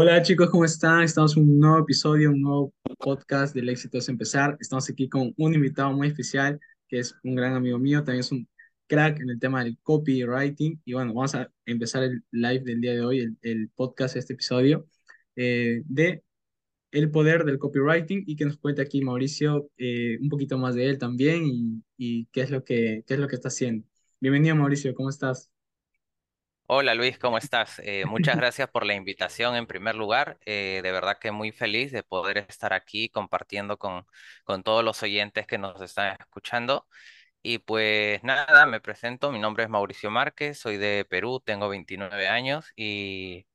Hola chicos, ¿cómo están? Estamos en un nuevo episodio, un nuevo podcast del éxito es empezar. Estamos aquí con un invitado muy especial, que es un gran amigo mío, también es un crack en el tema del copywriting. Y bueno, vamos a empezar el live del día de hoy, el, el podcast, este episodio, eh, de el poder del copywriting y que nos cuente aquí Mauricio eh, un poquito más de él también y, qué es lo que, qué es lo que está haciendo. Bienvenido Mauricio, ¿cómo estás? Hola Luis, ¿cómo estás? Eh, muchas gracias por la invitación en primer lugar. Eh, de verdad que muy feliz de poder estar aquí compartiendo con, con todos los oyentes que nos están escuchando. Y pues nada, me presento, mi nombre es Mauricio Márquez, soy de Perú, tengo 29 años y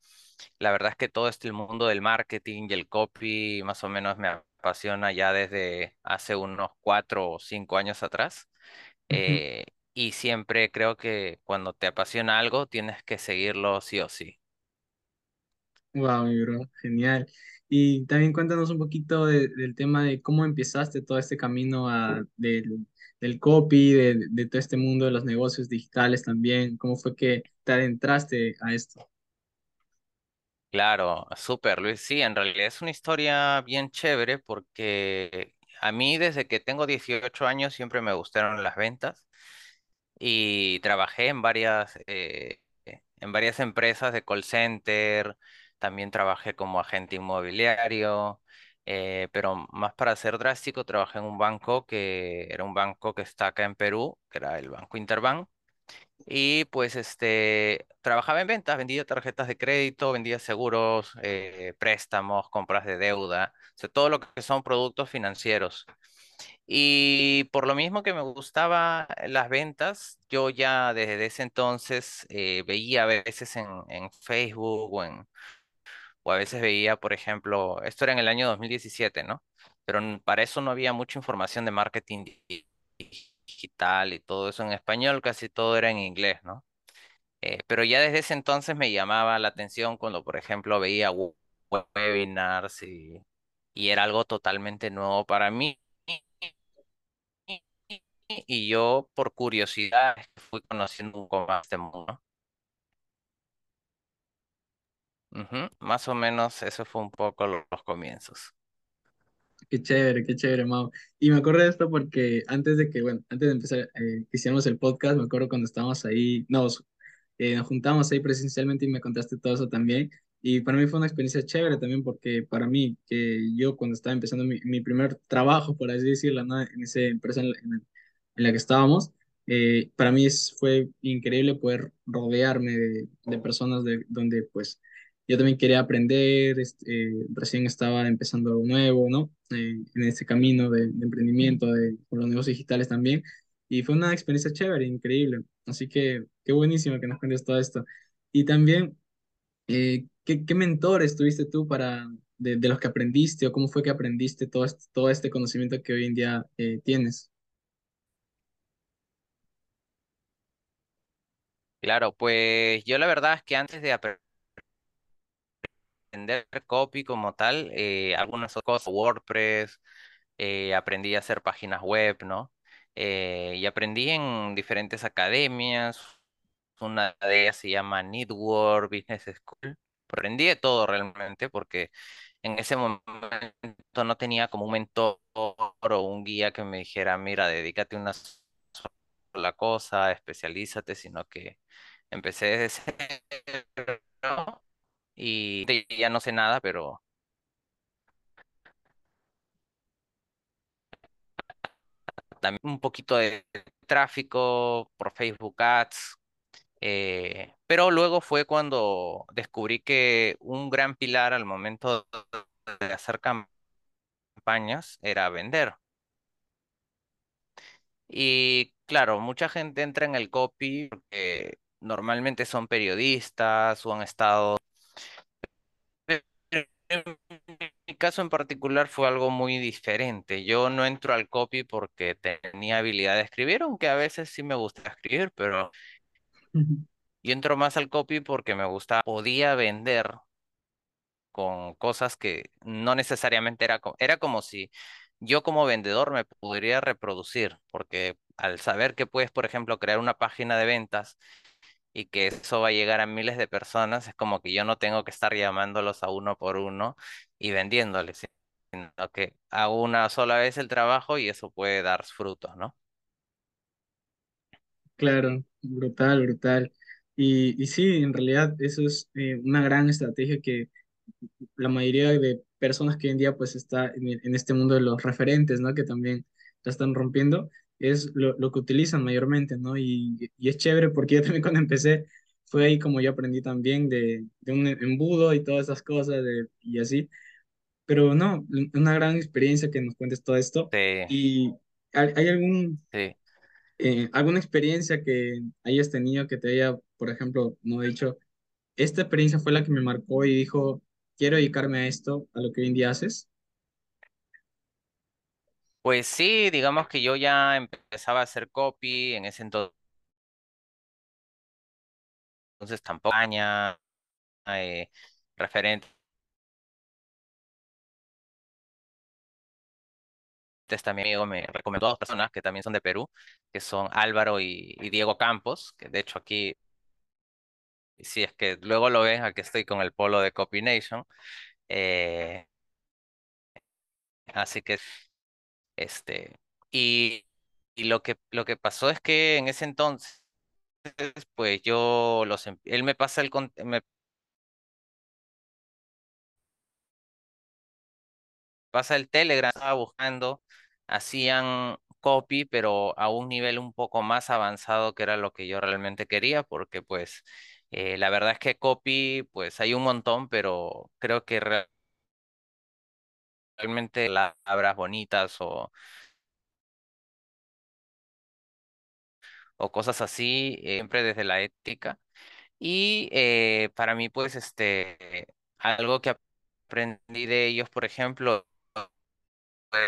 la verdad es que todo este mundo del marketing y el copy más o menos me apasiona ya desde hace unos cuatro o cinco años atrás. Eh, y siempre creo que cuando te apasiona algo tienes que seguirlo sí o sí. Wow, mi bro, genial. Y también cuéntanos un poquito de- del tema de cómo empezaste todo este camino a- del, del copy, de, de todo este mundo de los negocios digitales también. ¿Cómo fue que te adentraste a esto? Claro, súper Luis. Sí, en realidad es una historia bien chévere porque a mí desde que tengo 18 años siempre me gustaron las ventas y trabajé en varias, eh, en varias empresas de call center, también trabajé como agente inmobiliario, eh, pero más para ser drástico, trabajé en un banco que era un banco que está acá en Perú, que era el Banco Interbank. Y pues este, trabajaba en ventas, vendía tarjetas de crédito, vendía seguros, eh, préstamos, compras de deuda, o sea, todo lo que son productos financieros. Y por lo mismo que me gustaba las ventas, yo ya desde ese entonces eh, veía a veces en, en Facebook o, a veces veía, por ejemplo, esto era en el año 2017, ¿no? Pero para eso no había mucha información de marketing di- digital y todo eso en español, casi todo era en inglés, ¿no? Eh, pero ya desde ese entonces me llamaba la atención cuando, por ejemplo, veía we- webinars y, y era algo totalmente nuevo para mí. Y yo, por curiosidad, fui conociendo un poco más de mundo. Más o menos eso fue un poco lo- los comienzos. Qué chévere, qué chévere, Mau. Y me acuerdo de esto porque antes de que, bueno, antes de empezar, eh, que hiciéramos el podcast, me acuerdo cuando estábamos ahí, nos, eh, nos juntamos ahí presencialmente y me contaste todo eso también. Y para mí fue una experiencia chévere también porque para mí, que yo cuando estaba empezando mi, mi primer trabajo, por así decirlo, ¿no? En esa empresa en la, en la que estábamos, eh, para mí es, fue increíble poder rodearme de, de personas de, donde pues yo también quería aprender, este, eh, recién estaba empezando algo nuevo, ¿no? Eh, en este camino de, de emprendimiento, de, con los negocios digitales también. Y fue una experiencia chévere, increíble. Así que qué buenísimo que nos cuentes todo esto. Y también, eh, ¿qué, mentores tuviste tú para, de, los que aprendiste o cómo fue que aprendiste todo este, conocimiento que hoy en día eh, tienes? Claro, pues yo la verdad es que antes de aprender copy como tal, eh, algunas cosas, WordPress, aprendí a hacer páginas web, ¿no? Y aprendí en diferentes academias. Una de ellas se llama Network Business School. Aprendí de todo realmente porque en ese momento no tenía como un mentor o un guía que me dijera, mira, dedícate una sola cosa, especialízate, sino que empecé desde cero y ya no sé nada, pero también un poquito de tráfico por Facebook Ads. Eh, pero luego fue cuando descubrí que un gran pilar al momento de hacer campañas era vender. Y claro, mucha gente entra en el copy porque normalmente son periodistas o han estado... En mi caso en particular fue algo muy diferente. Yo no entro al copy porque tenía habilidad de escribir, aunque a veces sí me gusta escribir, pero yo entro más al copy porque me gusta, podía vender con cosas que no necesariamente era, era como si yo como vendedor me podría reproducir, porque al saber que puedes, por ejemplo, crear una página de ventas y que eso va a llegar a miles de personas, es como que yo no tengo que estar llamándolos a uno por uno y vendiéndoles, sino que hago una sola vez el trabajo y eso puede dar frutos, ¿no? Claro, brutal, brutal. Y, y sí, en realidad eso es eh, una gran estrategia que la mayoría de personas que hoy en día pues está en, en este mundo de los referentes, ¿no? Que también la están rompiendo, es lo, lo que utilizan mayormente, ¿no? Y, y es chévere porque yo también cuando empecé fue ahí como yo aprendí también de, de un embudo y todas esas cosas de, y así. Pero no, una gran experiencia que nos cuentes todo esto. Sí, ¿Y hay, hay algún sí. Eh, alguna experiencia que hayas tenido que te haya, por ejemplo, no he dicho, esta experiencia fue la que me marcó y dijo, quiero dedicarme a esto, a lo que hoy en día haces? Pues sí, digamos que yo ya empezaba a hacer copy en ese entonces, tampoco, eh, referentes también amigo me recomendó a dos personas que también son de Perú, que son Álvaro y, Diego Campos, que de hecho aquí, si es que luego lo ven, aquí estoy con el polo de Copy Nation. eh, así que, este, y, y lo que, lo que pasó es que en ese entonces, pues yo los, em- él me pasa el, me pasa el Telegram, estaba buscando, hacían copy, pero a un nivel un poco más avanzado que era lo que yo realmente quería, porque pues eh, la verdad es que copy, pues hay un montón, pero creo que re- realmente las palabras bonitas o, o cosas así, eh, siempre desde la ética. Y eh, para mí, pues, este, algo que aprendí de ellos, por ejemplo,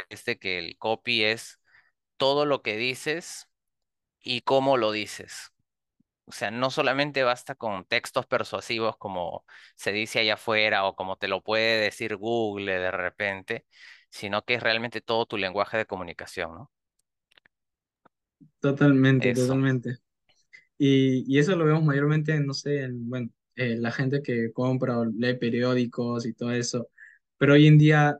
es de que el copy es todo lo que dices y cómo lo dices. O sea, no solamente basta con textos persuasivos como se dice allá afuera o como te lo puede decir Google de repente, sino que es realmente todo tu lenguaje de comunicación, ¿no? Totalmente, Eso, totalmente. Y, y eso lo vemos mayormente, no sé, en, bueno, eh, la gente que compra o lee periódicos y todo eso. Pero hoy en día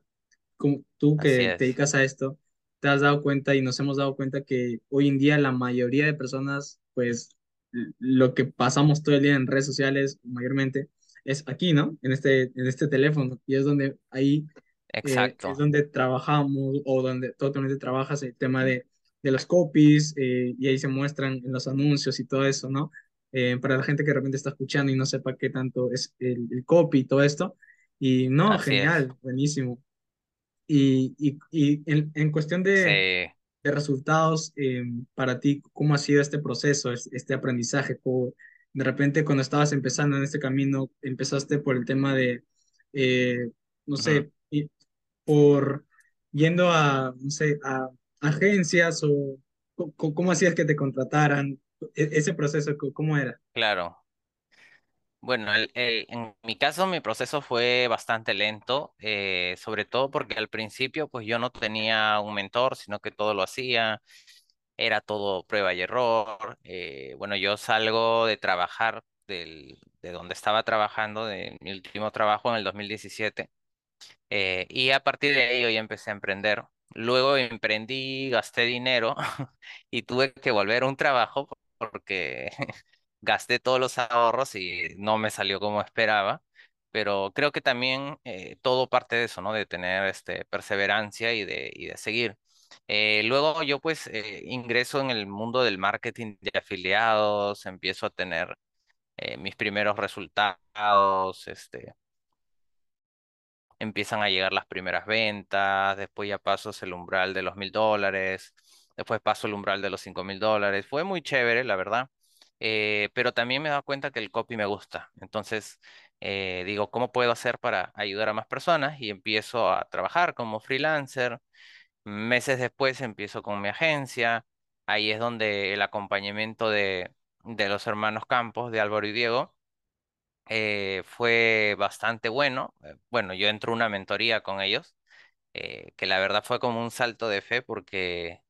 como tú que te es. dedicas a esto, te has dado cuenta y nos hemos dado cuenta que hoy en día la mayoría de personas, pues lo que pasamos todo el día en redes sociales mayormente es aquí, ¿no? En este, en este teléfono. Y es donde ahí eh, es Exacto. donde trabajamos o donde totalmente trabajas el tema de, de los copies eh, y ahí se muestran en los anuncios y todo eso, ¿no? Eh, para la gente que de repente está escuchando y no sepa qué tanto es el, el copy y todo esto. Y no, Así es. genial, buenísimo. Y, y, y en, en cuestión de, Sí. de resultados, eh, para ti, ¿cómo ha sido este proceso, es- este aprendizaje? ¿Cómo- de repente, cuando estabas empezando en este camino, empezaste por el tema de, eh, no sé, y por yendo a, no sé, a agencias o cómo hacías que te contrataran? E- ese proceso, ¿cómo era? Claro. Bueno, el- el- en mi caso mi proceso fue bastante lento, eh, sobre todo porque al principio pues yo no tenía un mentor, sino que todo lo hacía, era todo prueba y error. eh, bueno, yo salgo de trabajar del, de donde estaba trabajando, de mi último trabajo en el 2017, eh, y a partir de ahí yo ya empecé a emprender. Luego emprendí, gasté dinero y tuve que volver a un trabajo porque gasté todos los ahorros y no me salió como esperaba, pero creo que también eh, todo parte de eso, ¿no? De tener este, perseverancia y de, y de seguir. Eh, luego yo pues eh, ingreso en el mundo del marketing de afiliados, empiezo a tener mis primeros resultados, este, empiezan a llegar las primeras ventas, después ya paso el umbral de los mil dólares, después paso el umbral de los cinco mil dólares. Fue muy chévere, la verdad, eh, pero también me he dado cuenta que el copy me gusta. Entonces, eh, digo, ¿cómo puedo hacer para ayudar a más personas? Y empiezo a trabajar como freelancer. Meses después empiezo con mi agencia. Ahí es donde el acompañamiento de, de los hermanos Campos, de Álvaro y Diego, eh, fue bastante bueno. Bueno, yo entro una mentoría con ellos, que la verdad fue como un salto de fe porque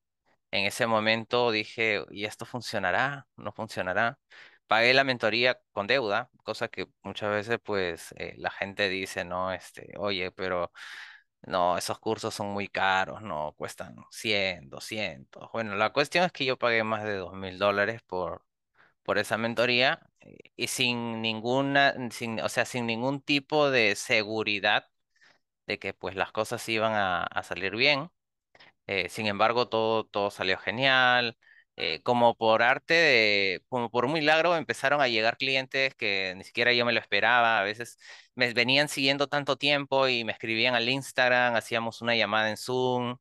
en ese momento dije, ¿y esto funcionará? ¿No funcionará? Pagué la mentoría con deuda, cosa que muchas veces pues eh, la gente dice, no, este, oye, pero no, esos cursos son muy caros, no, cuestan 100, 200. Bueno, la cuestión es que yo pagué más de dos mil dólares por, por esa mentoría eh, y sin ninguna, sin, o sea, sin ningún tipo de seguridad de que pues las cosas iban a salir bien. Eh, sin embargo, todo, todo salió genial. Eh, como por arte de, como por un milagro, empezaron a llegar clientes que ni siquiera yo me lo esperaba. A veces me venían siguiendo tanto tiempo y me escribían al Instagram, hacíamos una llamada en Zoom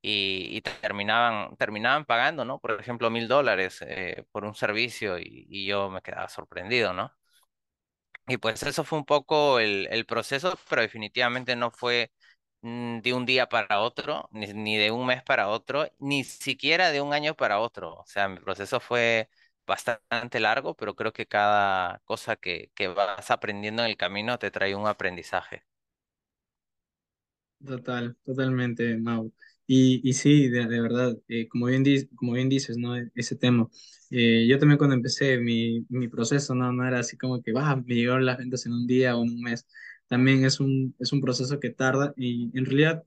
y, terminaban, terminaban pagando, ¿no? Por ejemplo, mil dólares eh, por un servicio y, y yo me quedaba sorprendido, ¿no? Y pues eso fue un poco el, el proceso, pero definitivamente no fue de un día para otro, ni, ni de un mes para otro, ni siquiera de un año para otro. O sea, mi proceso fue bastante largo, pero creo que cada cosa que, que vas aprendiendo en el camino te trae un aprendizaje. Total, totalmente, Mau. Y, y sí, de, de verdad, eh, como bien, di- como bien dices, ¿no? E- Ese tema. Eh, yo también cuando empecé mi, mi proceso, ¿no? No era así como que, va, me llegaron las ventas en un día o en un mes. También es un, es un proceso que tarda y en realidad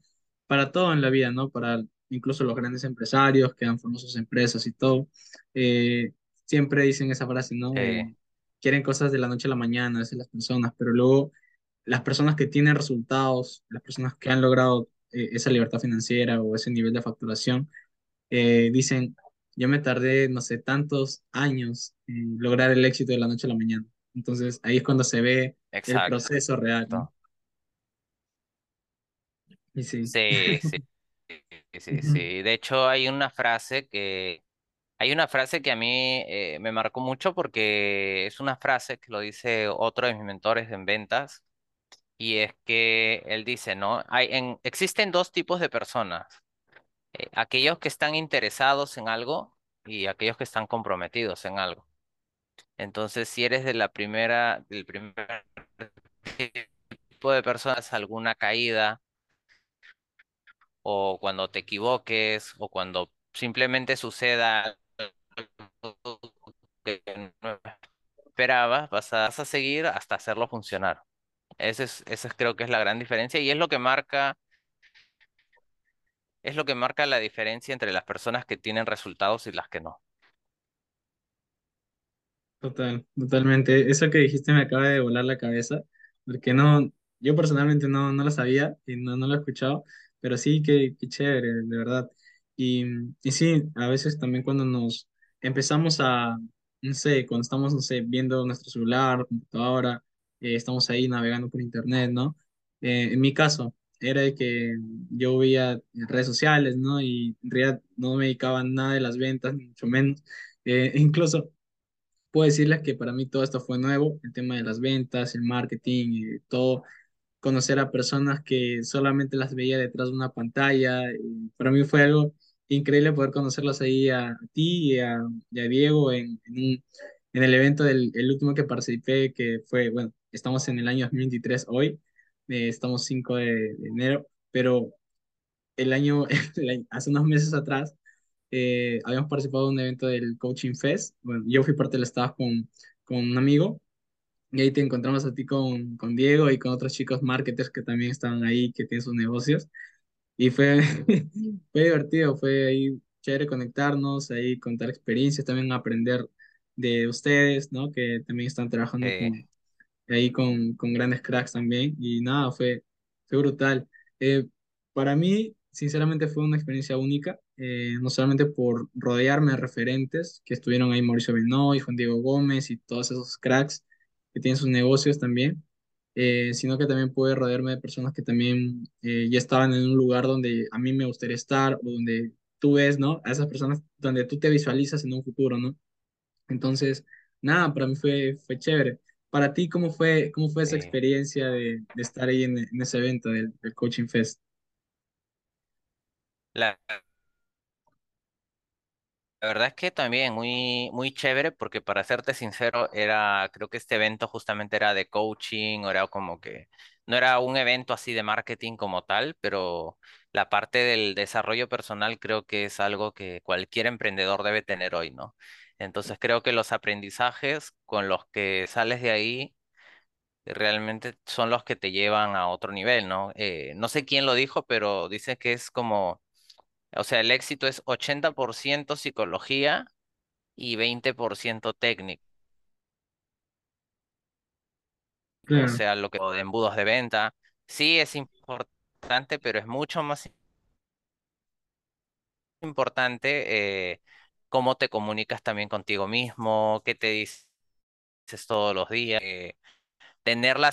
para todo en la vida, ¿no? Para incluso los grandes empresarios que han formado sus empresas y todo, eh, siempre dicen esa frase, ¿no? Eh, quieren cosas de la noche a la mañana, a veces las personas, pero luego las personas que tienen resultados, las personas que han logrado eh, esa libertad financiera o ese nivel de facturación, eh, dicen, yo me tardé, no sé, tantos años en lograr el éxito de la noche a la mañana. Entonces ahí es cuando se ve el exacto. proceso real, ¿no? Y sí. Sí, sí, sí, sí. De hecho, hay una frase que, hay una frase que a mí eh, me marcó mucho porque es una frase que lo dice otro de mis mentores en ventas Y es que él dice, ¿no? Hay en, existen dos tipos de personas, eh, aquellos que están interesados en algo y aquellos que están comprometidos en algo. Entonces, si eres de la primera, del primer tipo de personas, alguna caída o cuando te equivoques o cuando simplemente suceda algo que no esperabas, vas a, a seguir hasta hacerlo funcionar. Ese es, esa es- creo que es la gran diferencia y es lo que marca Es lo que marca la diferencia entre las personas que tienen resultados y las que no. Total, totalmente. Eso que dijiste me acaba de volar la cabeza, porque no, yo personalmente no, no lo sabía y no, no lo he escuchado, pero sí, qué, qué chévere, de verdad. Y, y sí, a veces también cuando nos empezamos a, no sé, cuando estamos, no sé, viendo nuestro celular, computadora, eh, estamos ahí navegando por internet, ¿no? Eh, en mi caso, era de que yo veía redes sociales, ¿no? Y en realidad no me dedicaba nada de las ventas, mucho menos. Eh, incluso puedo decirles que para mí todo esto fue nuevo, el tema de las ventas, el marketing, y todo, conocer a personas que solamente las veía detrás de una pantalla. para mí fue algo increíble poder conocerlos ahí a ti y a, y a Diego en, en, un- en el evento del el último que participé, que fue, bueno, estamos en el año 2023 hoy, eh, estamos 5 de, de enero, pero el año, el año- hace unos meses atrás, eh, habíamos participado en un evento del Coaching Fest. Bueno, yo fui parte del staff con, con un amigo y ahí te encontramos a ti con, con Diego y con otros chicos marketers que también estaban ahí, que tienen sus negocios. Y fue, fue divertido, fue ahí chévere conectarnos, ahí contar experiencias, también aprender de ustedes, ¿no? Que también están trabajando Eh, con, ahí con, con grandes cracks también. Y nada, fue, fue brutal. Eh, para mí sinceramente fue una experiencia única, eh, no solamente por rodearme de referentes que estuvieron ahí, Mauricio Benoy, Juan Diego Gómez y todos esos cracks que tienen sus negocios también, eh, sino que también pude rodearme de personas que también eh, ya estaban en un lugar donde a mí me gustaría estar o donde tú ves, ¿no? A esas personas donde tú te visualizas en un futuro, ¿no? Entonces, nada, para mí fue, fue chévere. Para ti, ¿cómo fue, cómo fue esa experiencia de, de estar ahí en, en ese evento del, del Coaching Fest? La, la verdad es que también muy, muy chévere porque para serte sincero, era, creo que este evento justamente era de coaching, era como que, no era un evento así de marketing como tal, pero la parte del desarrollo personal creo que es algo que cualquier emprendedor debe tener hoy, ¿no? Entonces creo que los aprendizajes con los que sales de ahí realmente son los que te llevan a otro nivel, ¿no? Eh, no sé quién lo dijo, pero dice que es como, o sea, el éxito es 80% psicología y 20% técnico, o Claro. sea, lo que o de embudos de venta. Sí es importante, pero es mucho más importante eh, cómo te comunicas también contigo mismo, qué te dices todos los días, eh, tener la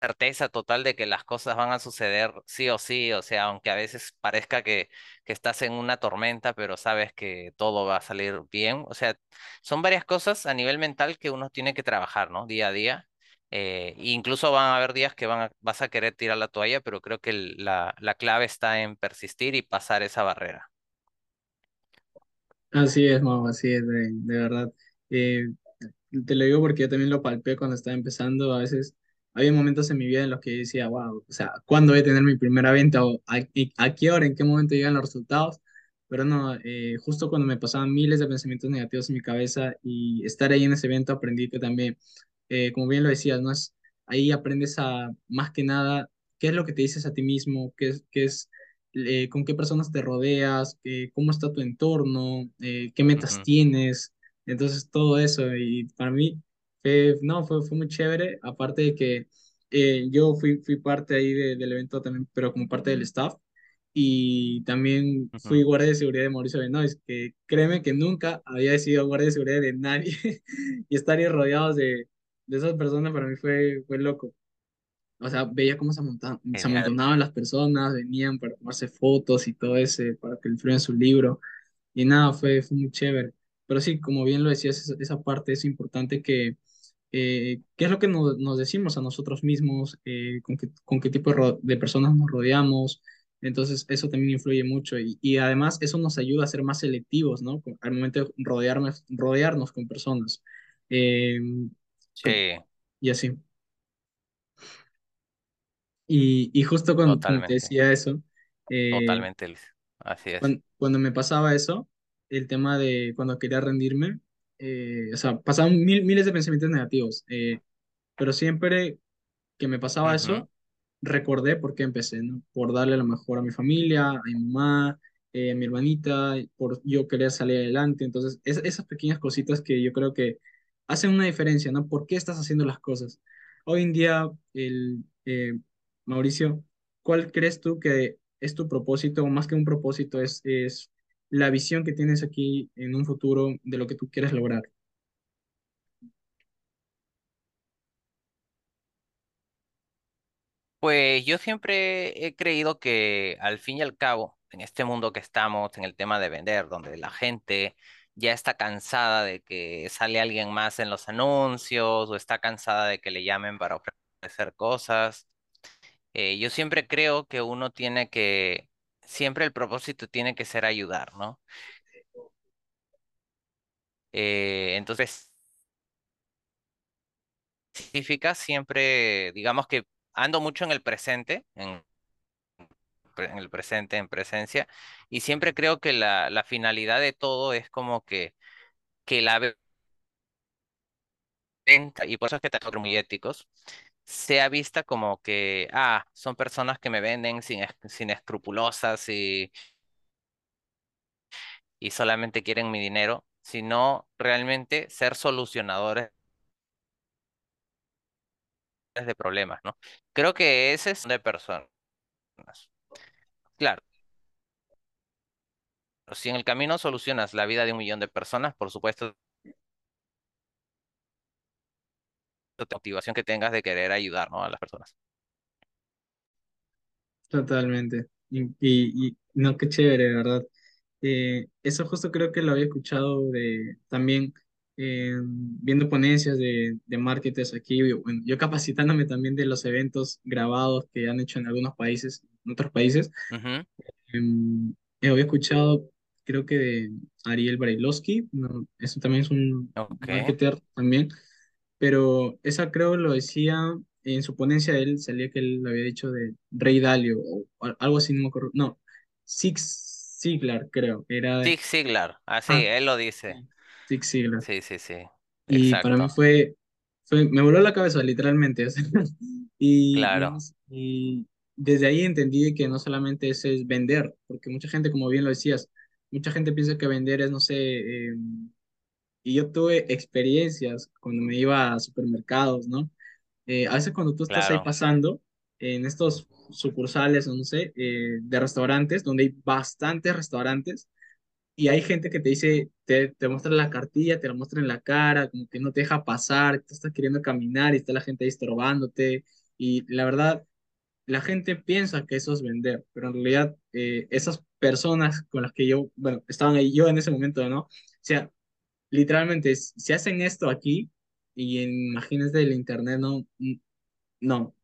certeza total de que las cosas van a suceder sí o sí, o sea, aunque a veces parezca que, que estás en una tormenta, pero sabes que todo va a salir bien, o sea, son varias cosas a nivel mental que uno tiene que trabajar, ¿no? Día a día. Eh, incluso van a haber días que van a- vas a querer tirar la toalla, pero creo que la, la clave está en persistir y pasar esa barrera. Así es, Mau, así es, de, de verdad. Eh, te lo digo porque yo también lo palpé cuando estaba empezando. A veces había momentos en mi vida en los que decía, wow, o sea, ¿cuándo voy a tener mi primera venta? ¿O a, a qué hora, en qué momento llegan los resultados? Pero no, eh, justo cuando me pasaban miles de pensamientos negativos en mi cabeza y estar ahí en ese evento aprendí que también, eh, como bien lo decías, ¿no? Es, ahí aprendes a, más que nada, qué es lo que te dices a ti mismo, qué es, qué es eh, con qué personas te rodeas, eh, cómo está tu entorno, eh, qué metas Ujú, tienes, entonces todo eso y para mí fue, no, fue, fue muy chévere, aparte de que eh, yo fui, fui parte ahí de- del evento también, pero como parte del staff y también fui ujú. guardia de seguridad de Mauricio Benoist, que créeme que nunca había sido guardia de seguridad de nadie y estar ahí rodeados de, de esas personas para mí fue, fue loco. O sea, veía cómo se amonta- se amontonaban las personas, venían para tomarse fotos y todo ese, para que le su libro. Y nada, fue, fue muy chévere. Pero sí, como bien lo decías, esa parte es importante que, eh, ¿qué es lo que nos, nos decimos a nosotros mismos? Eh, con qué, con qué tipo de, de personas nos rodeamos? Entonces, eso también influye mucho. Y, y además, eso nos ayuda a ser más selectivos, ¿no? Al momento de rodearnos, rodearnos con personas. Eh, Sí, y así. Y, y justo cuando, te decía eso, eh, totalmente. Así es. cuando, cuando me pasaba eso, el tema de cuando quería rendirme, eh, o sea, pasaban mil, miles de pensamientos negativos, eh, pero siempre que me pasaba eso, recordé por qué empecé, ¿no? Por darle lo mejor a mi familia, a mi mamá, eh, a mi hermanita, por yo querer salir adelante. Entonces, es- esas pequeñas cositas que yo creo que hacen una diferencia, ¿no? ¿Por qué estás haciendo las cosas? Hoy en día, el, eh, Mauricio, ¿cuál crees tú que es tu propósito, o más que un propósito, es, es la visión que tienes aquí en un futuro de lo que tú quieres lograr? Pues yo siempre he creído que al fin y al cabo, en este mundo que estamos, en el tema de vender, donde la gente ya está cansada de que sale alguien más en los anuncios o está cansada de que le llamen para ofrecer cosas, eh, yo siempre creo que uno tiene que, siempre el propósito tiene que ser ayudar, ¿no? Eh, entonces, específica, siempre, digamos que ando mucho en el presente, en el presente, en presencia, y siempre creo que la, la finalidad de todo es como que, que la venta, y por eso es que ser muy éticos, sea vista como que, ah, son personas que me venden sin, sin escrupulosas y, y solamente quieren mi dinero, sino realmente ser solucionadores de problemas, ¿no? Creo que ese es de personas. claro, si en el camino solucionas la vida de un millón de personas, por supuesto, la motivación que tengas de querer ayudar, ¿no? a las personas. Totalmente. Y, y, y no, qué chévere, ¿verdad? Eh, eso justo creo que lo había escuchado de también eh, viendo ponencias de, de marketers aquí, y, bueno, yo capacitándome también de los eventos grabados que han hecho en algunos países, en otros países. Ujú, Em, eh, había escuchado, creo que de Ariel Barilowski, no, eso también es un Ok. marketer también, pero esa creo lo decía en su ponencia, él salía que él lo había dicho de Rey Dalio o al- algo así, no me acuerdo, no, Zig Ziglar creo, era de, Zig Ziglar, así, ah, él lo dice. sí, Zig Ziglar. Sí, sí, sí, Y para mí fue, fue, me voló la cabeza literalmente. y, claro, y desde ahí entendí que no solamente eso es vender, porque mucha gente, como bien lo decías, mucha gente piensa que vender es, no sé, eh, y yo tuve experiencias cuando me iba a supermercados, ¿no? Eh, a veces cuando tú estás ahí pasando en estos sucursales, o no sé, eh, de restaurantes, donde hay bastantes restaurantes, y hay gente que te dice, te, te muestra la cartilla, te la muestra en la cara, como que no te deja pasar, tú estás queriendo caminar y está la gente ahí estorbándote. Y la verdad, la gente piensa que eso es vender, pero en realidad eh, esas personas con las que yo, bueno, estaban ahí yo en ese momento, ¿no? O sea, literalmente, si hacen esto aquí, y en, imagínense el internet, no, no,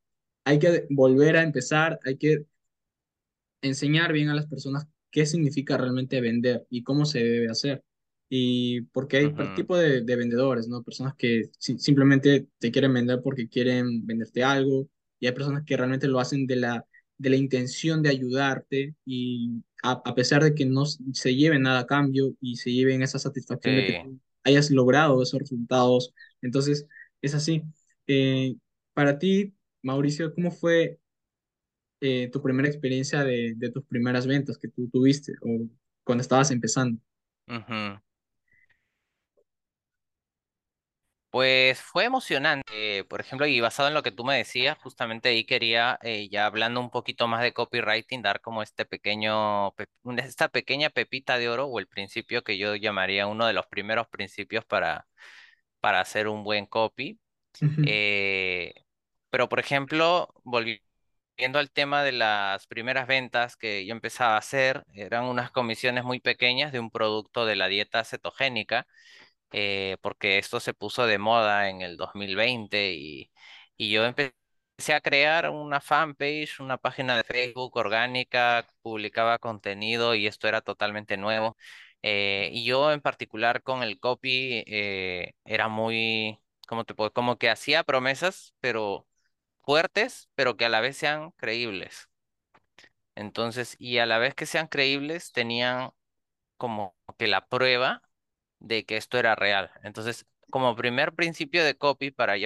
hay que volver a empezar, hay que enseñar bien a las personas qué significa realmente vender y cómo se debe hacer. Y porque hay ujú, tipo de, de vendedores, ¿no? Personas que si- simplemente te quieren vender porque quieren venderte algo y hay personas que realmente lo hacen de la, de la intención de ayudarte y a, a pesar de que no se lleven nada a cambio y se lleven esa satisfacción de que sí. hayas logrado esos resultados. Entonces, es así. Eh, para ti, Mauricio, ¿cómo fue eh, tu primera experiencia de, de tus primeras ventas que tú tuviste o cuando estabas empezando. ujú. Pues fue emocionante, por ejemplo, y basado en lo que tú me decías, justamente ahí quería, eh, ya hablando un poquito más de copywriting, dar como este pequeño, esta pequeña pepita de oro o el principio que yo llamaría uno de los primeros principios para, para hacer un buen copy. Eh, pero, por ejemplo, volviendo al tema de las primeras ventas que yo empezaba a hacer, eran unas comisiones muy pequeñas de un producto de la dieta cetogénica eh, porque esto se puso de moda en el 2020 y, y yo empecé a crear una fanpage, una página de Facebook orgánica, publicaba contenido y esto era totalmente nuevo. Eh, y yo en particular con el copy eh, era muy, ¿cómo te? Como que hacía promesas, pero fuertes, pero que a la vez sean creíbles. Entonces, y a la vez que sean creíbles, tenían como que la prueba de que esto era real. Entonces, como primer principio de copy para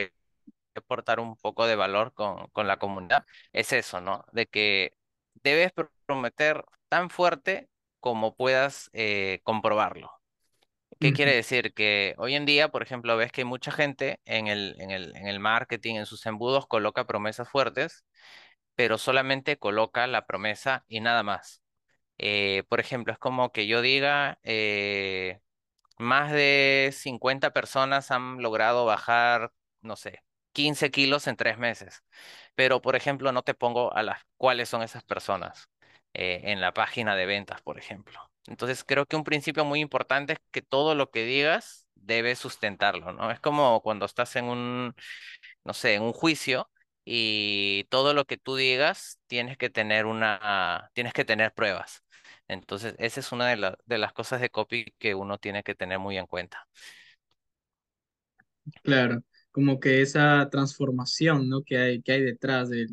aportar un poco de valor con, con la comunidad, es eso, ¿no? De que debes pr- prometer tan fuerte como puedas eh, comprobarlo. ¿Qué quiere decir? Que hoy en día, por ejemplo, ves que mucha gente en el, en el, en el marketing, en sus embudos, coloca promesas fuertes, pero solamente coloca la promesa y nada más. Eh, por ejemplo, es como que yo diga, eh, más de 50 personas han logrado bajar, no sé, 15 kilos en tres meses. Pero, por ejemplo, no te pongo a las cuáles son esas personas eh, en la página de ventas, por ejemplo. Entonces, creo que un principio muy importante es que todo lo que digas debes sustentarlo, ¿no? Es como cuando estás en un, no sé, en un juicio y todo lo que tú digas tienes que tener una, tienes que tener pruebas. Entonces, esa es una de, la- de las cosas de copy que uno tiene que tener muy en cuenta. Claro, como que esa transformación, ¿no? que hay, que hay detrás del,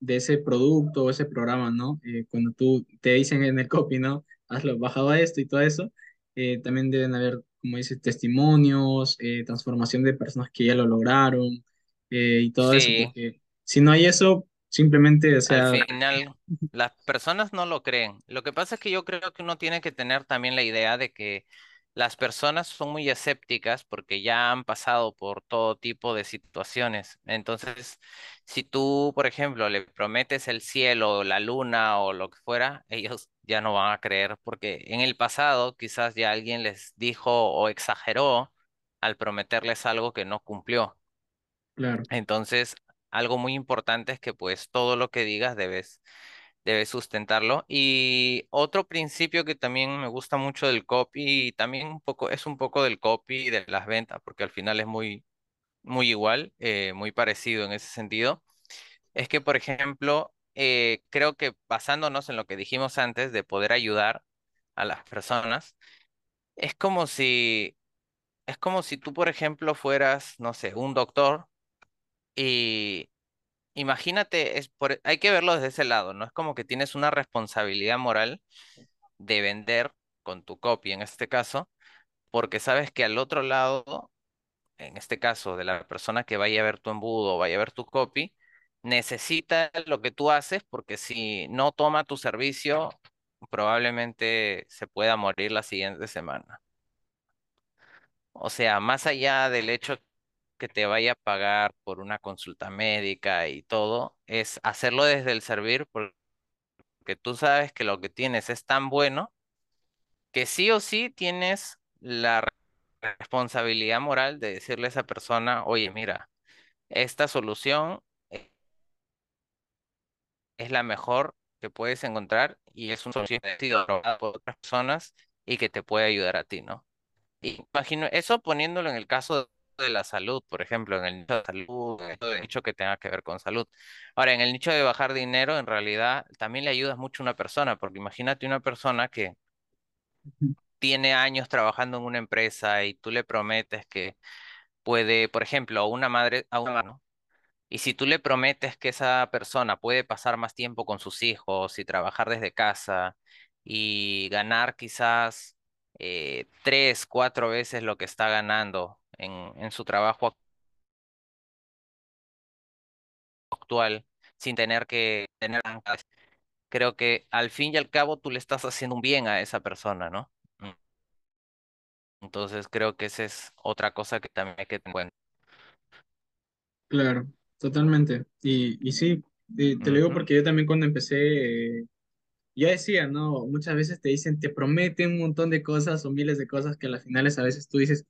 de ese producto o ese programa, ¿no? Eh, cuando tú te dicen en el copy, ¿no? Hazlo, bajado a esto y todo eso, eh, también deben haber, como dices, testimonios, eh, transformación de personas que ya lo lograron eh, y todo eso, porque si no hay eso, simplemente, o al sea, final las personas no lo creen. Lo que pasa es que yo creo que uno tiene que tener también la idea de que las personas son muy escépticas porque ya han pasado por todo tipo de situaciones. Entonces, si tú, por ejemplo, le prometes el cielo, la luna o lo que fuera, ellos ya no van a creer porque en el pasado quizás ya alguien les dijo o exageró al prometerles algo que no cumplió. Claro, Entonces, algo muy importante es que pues todo lo que digas debes, debes sustentarlo. Y otro principio que también me gusta mucho del copy, y también un poco, es un poco del copy de las ventas, porque al final es muy, muy igual, eh, muy parecido en ese sentido, es que, por ejemplo, eh, creo que basándonos en lo que dijimos antes de poder ayudar a las personas, es como si, es como si tú, por ejemplo, fueras, no sé, un doctor. Y Imagínate, es por- hay que verlo desde ese lado, ¿no? Es como que tienes una responsabilidad moral de vender con tu copy en este caso, porque sabes que al otro lado, en este caso de la persona que vaya a ver tu embudo o vaya a ver tu copy, necesita lo que tú haces porque si no toma tu servicio, probablemente se pueda morir la siguiente semana. O sea, más allá del hecho que te vaya a pagar por una consulta médica y todo, es hacerlo desde el servir que tú sabes que lo que tienes es tan bueno que sí o sí tienes la re- responsabilidad moral de decirle a esa persona, oye, mira, esta solución eh, es la mejor que puedes encontrar y es una solución por otras personas y que te puede ayudar a ti, ¿no? Imagino eso poniéndolo en el caso de la salud, por ejemplo, en el nicho de salud, en el nicho que tenga que ver con salud. Ahora, en el nicho de bajar dinero, en realidad también le ayudas mucho a una persona, porque imagínate una persona que tiene años trabajando en una empresa y tú le prometes que puede, por ejemplo, a una madre, a una mano, y si tú le prometes que esa persona puede pasar más tiempo con sus hijos y trabajar desde casa y ganar quizás eh, tres, cuatro veces lo que está ganando en, en su trabajo ac- actual, sin tener que tener, creo que al fin y al cabo tú le estás haciendo un bien a esa persona, ¿no? Mm, Entonces creo que esa es otra cosa que también hay que tener en cuenta. claro, totalmente. Y, y sí, te lo digo porque yo también cuando empecé, eh, ya decía, ¿no? Muchas veces te dicen, te prometen un montón de cosas o miles de cosas que a las finales a veces tú dices,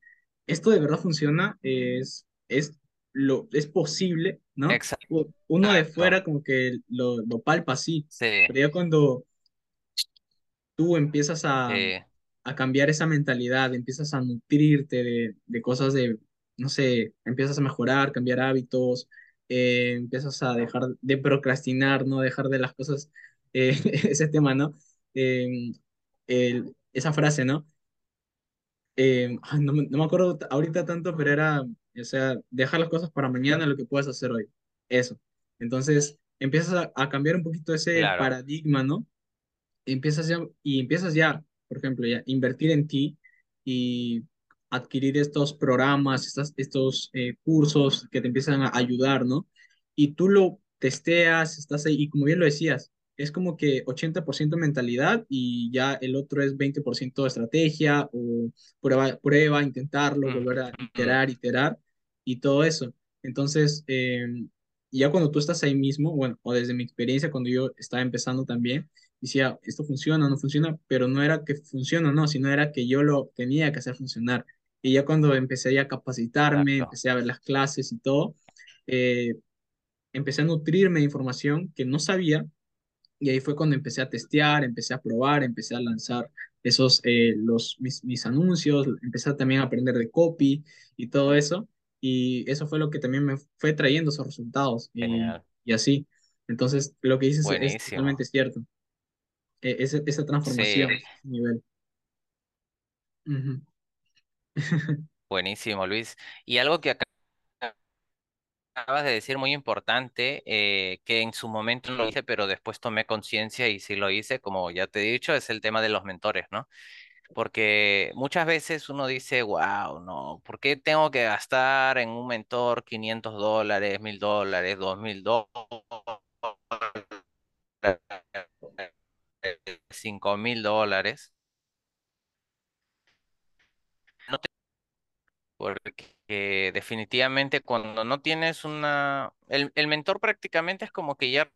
¿esto de verdad funciona? ¿Es, es, lo, es posible? ¿No? U- Uno de Exacto. fuera como que lo, lo palpa así, Sí, pero ya cuando tú empiezas a, sí, a cambiar esa mentalidad, empiezas a nutrirte de, de cosas de, no sé, empiezas a mejorar, cambiar hábitos, eh, empiezas a dejar de procrastinar, ¿no? Dejar de las cosas, eh, ese tema, ¿no? Eh, el- esa frase, ¿no? Eh, no, me no me acuerdo ahorita tanto, pero era, o sea, dejar las cosas para mañana lo que puedas hacer hoy. Eso. Entonces, empiezas a, a cambiar un poquito ese claro. paradigma, ¿no? empiezas ya, y empiezas ya, por ejemplo, ya invertir en ti y adquirir estos programas, estas, estos eh, cursos que te empiezan a ayudar, ¿no? Y tú lo testeas, estás ahí, y como bien lo decías, es como que 80% mentalidad y ya el otro es 20% estrategia o prueba, prueba, intentarlo, volver a Ujú, iterar, iterar y todo eso. Entonces, eh, ya cuando tú estás ahí mismo, bueno, o desde mi experiencia cuando yo estaba empezando también, decía, esto funciona o no funciona, pero no era que funciona o no, sino era que yo lo tenía que hacer funcionar. Y ya cuando empecé ya a capacitarme, Exacto. empecé a ver las clases y todo, eh, empecé a nutrirme de información que no sabía y ahí fue cuando empecé a testear, empecé a probar, empecé a lanzar esos, eh, los, mis, mis anuncios, empecé también a aprender de copy y todo eso. Y eso fue lo que también me fue trayendo esos resultados y, así. Entonces, lo que dices es totalmente cierto eh, ese- esa transformación, Sí, ese nivel. Buenísimo, Luis. Y algo que acabas de decir muy importante, eh, que en su momento no lo hice, pero después tomé conciencia y sí lo hice, como ya te he dicho, es el tema de los mentores, ¿no? Porque muchas veces uno dice, wow, no, ¿por qué tengo que gastar en un mentor 500 dólares, 1000 dólares, 2000 dólares, 5000 dólares? porque definitivamente cuando no tienes una... El, el mentor prácticamente es como que ya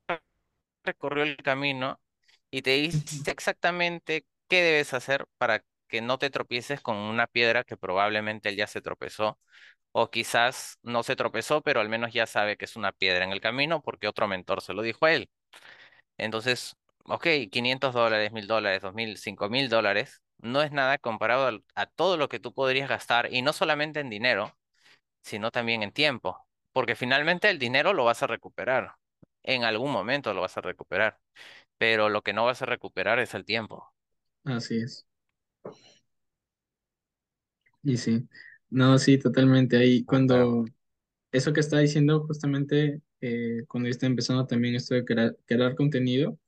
recorrió el camino y te dice exactamente qué debes hacer para que no te tropieces con una piedra que probablemente él ya se tropezó. O quizás no se tropezó, pero al menos ya sabe que es una piedra en el camino porque otro mentor se lo dijo a él. Entonces, ok, 500 dólares, 1000 dólares, 2000, 5000 dólares, no es nada comparado a, todo lo que tú podrías gastar, y no solamente en dinero, sino también en tiempo, porque finalmente el dinero lo vas a recuperar, en algún momento lo vas a recuperar, pero lo que no vas a recuperar es el tiempo. Así es. Y sí. No, sí, totalmente. Ahí cuando eso que está diciendo justamente eh, cuando yo estaba empezando también esto de crear, crear contenido,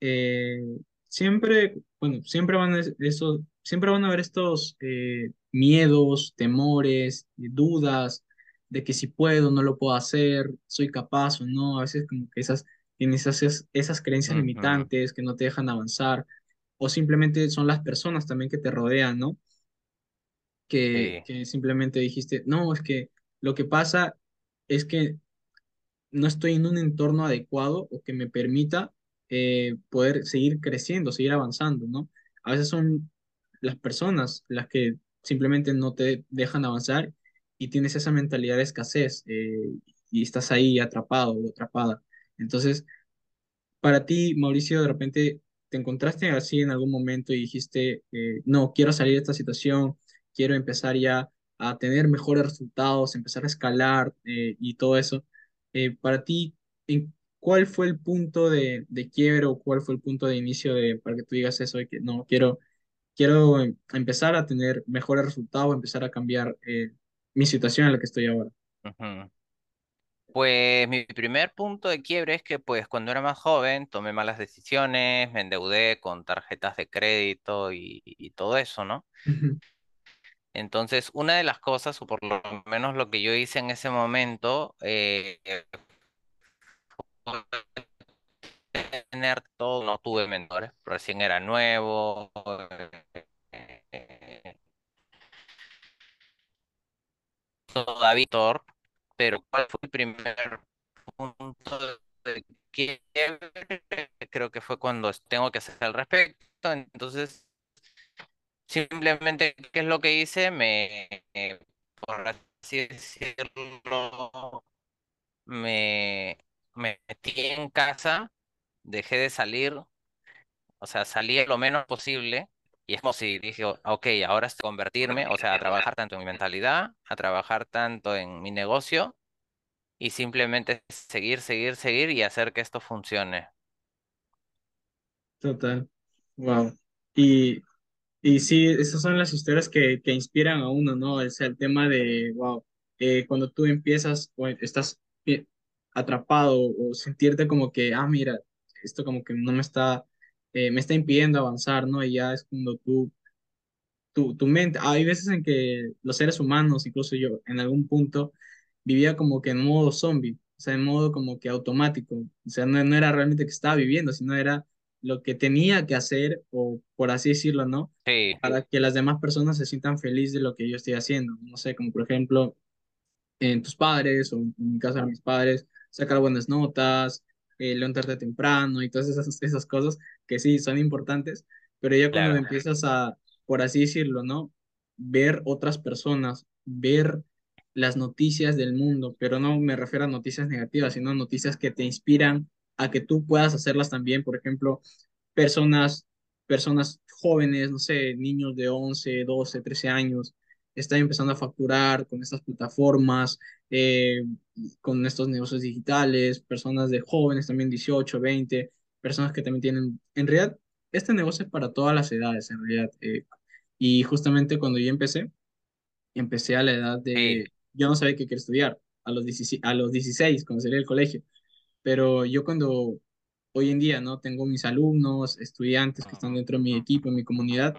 eh, siempre, bueno, siempre van a, eso, siempre van a haber estos eh, miedos, temores, dudas de que si puedo, no lo puedo hacer, soy capaz o no, a veces como que esas, tienes esas, esas creencias limitantes que no te dejan avanzar, o simplemente son las personas también que te rodean, ¿no? Que, Sí. que simplemente dijiste, no, es que lo que pasa es que no estoy en un entorno adecuado o que me permita eh, poder seguir creciendo, seguir avanzando, ¿no? A veces son las personas las que simplemente no te dejan avanzar y tienes esa mentalidad de escasez eh, y estás ahí atrapado o atrapada. Entonces, para ti, Mauricio, de repente te encontraste así en algún momento y dijiste, eh, no, quiero salir de esta situación, quiero empezar ya a tener mejores resultados, empezar a escalar eh, y todo eso. Para ti, ¿en ¿cuál fue el punto de, de quiebre o cuál fue el punto de inicio de, para que tú digas eso de que no, quiero, quiero em- empezar a tener mejores resultados, empezar a cambiar eh, mi situación en la que estoy ahora? Pues mi primer punto de quiebre es que pues cuando era más joven tomé malas decisiones, me endeudé con tarjetas de crédito y, y todo eso, ¿no? Entonces, una de las cosas, o por lo menos lo que yo hice en ese momento, eh, fue tener todo, no tuve mentores, recién era nuevo, eh, eh, todavía, pero ¿cuál fue el primer punto de quiebre? Creo que fue cuando tengo que hacer al respecto, entonces simplemente, ¿qué es lo que hice? Me, eh, por así decirlo, me metí en casa, dejé de salir, o sea, salí lo menos posible. Y es como si dije, "O- ok, ahora es convertirme, o sea, a trabajar tanto en mi mentalidad, a trabajar tanto en mi negocio y simplemente seguir, seguir, seguir y hacer que esto funcione. Total. Wow. Y Y sí, esas son las historias que, que inspiran a uno, ¿no? O sea, el tema de, wow, eh, cuando tú empiezas o estás eh, atrapado o sentirte como que, ah, mira, esto como que no me está, eh, me está impidiendo avanzar, ¿no? Y ya es cuando tú tu, tu mente, hay veces en que los seres humanos, incluso yo, en algún punto, vivía como que en modo zombie, o sea, en modo como que automático, o sea, no, no era realmente que estaba viviendo, sino era lo que tenía que hacer, o por así decirlo, ¿no? Sí, Para que las demás personas se sientan felices de lo que yo estoy haciendo, no sé, como por ejemplo, en tus padres, o en mi caso de mis padres, sacar buenas notas, eh, levantarte temprano y todas esas, esas cosas que sí son importantes, pero ya cuando claro. empiezas a, por así decirlo, ¿no? Ver otras personas, ver las noticias del mundo, pero no me refiero a noticias negativas, sino noticias que te inspiran a que tú puedas hacerlas también, por ejemplo, personas, personas jóvenes, no sé, niños de 11 12 13 años, están empezando a facturar con estas plataformas, eh, con estos negocios digitales, personas de jóvenes también 18 20 personas que también tienen, en realidad, este negocio es para todas las edades, en realidad. eh, y justamente cuando yo empecé, empecé a la edad de, yo no sabía qué quería estudiar, a los 16, a los 16 cuando salí del colegio. Pero yo cuando hoy en día, ¿no? Tengo mis alumnos, estudiantes que están dentro de mi equipo, en mi comunidad,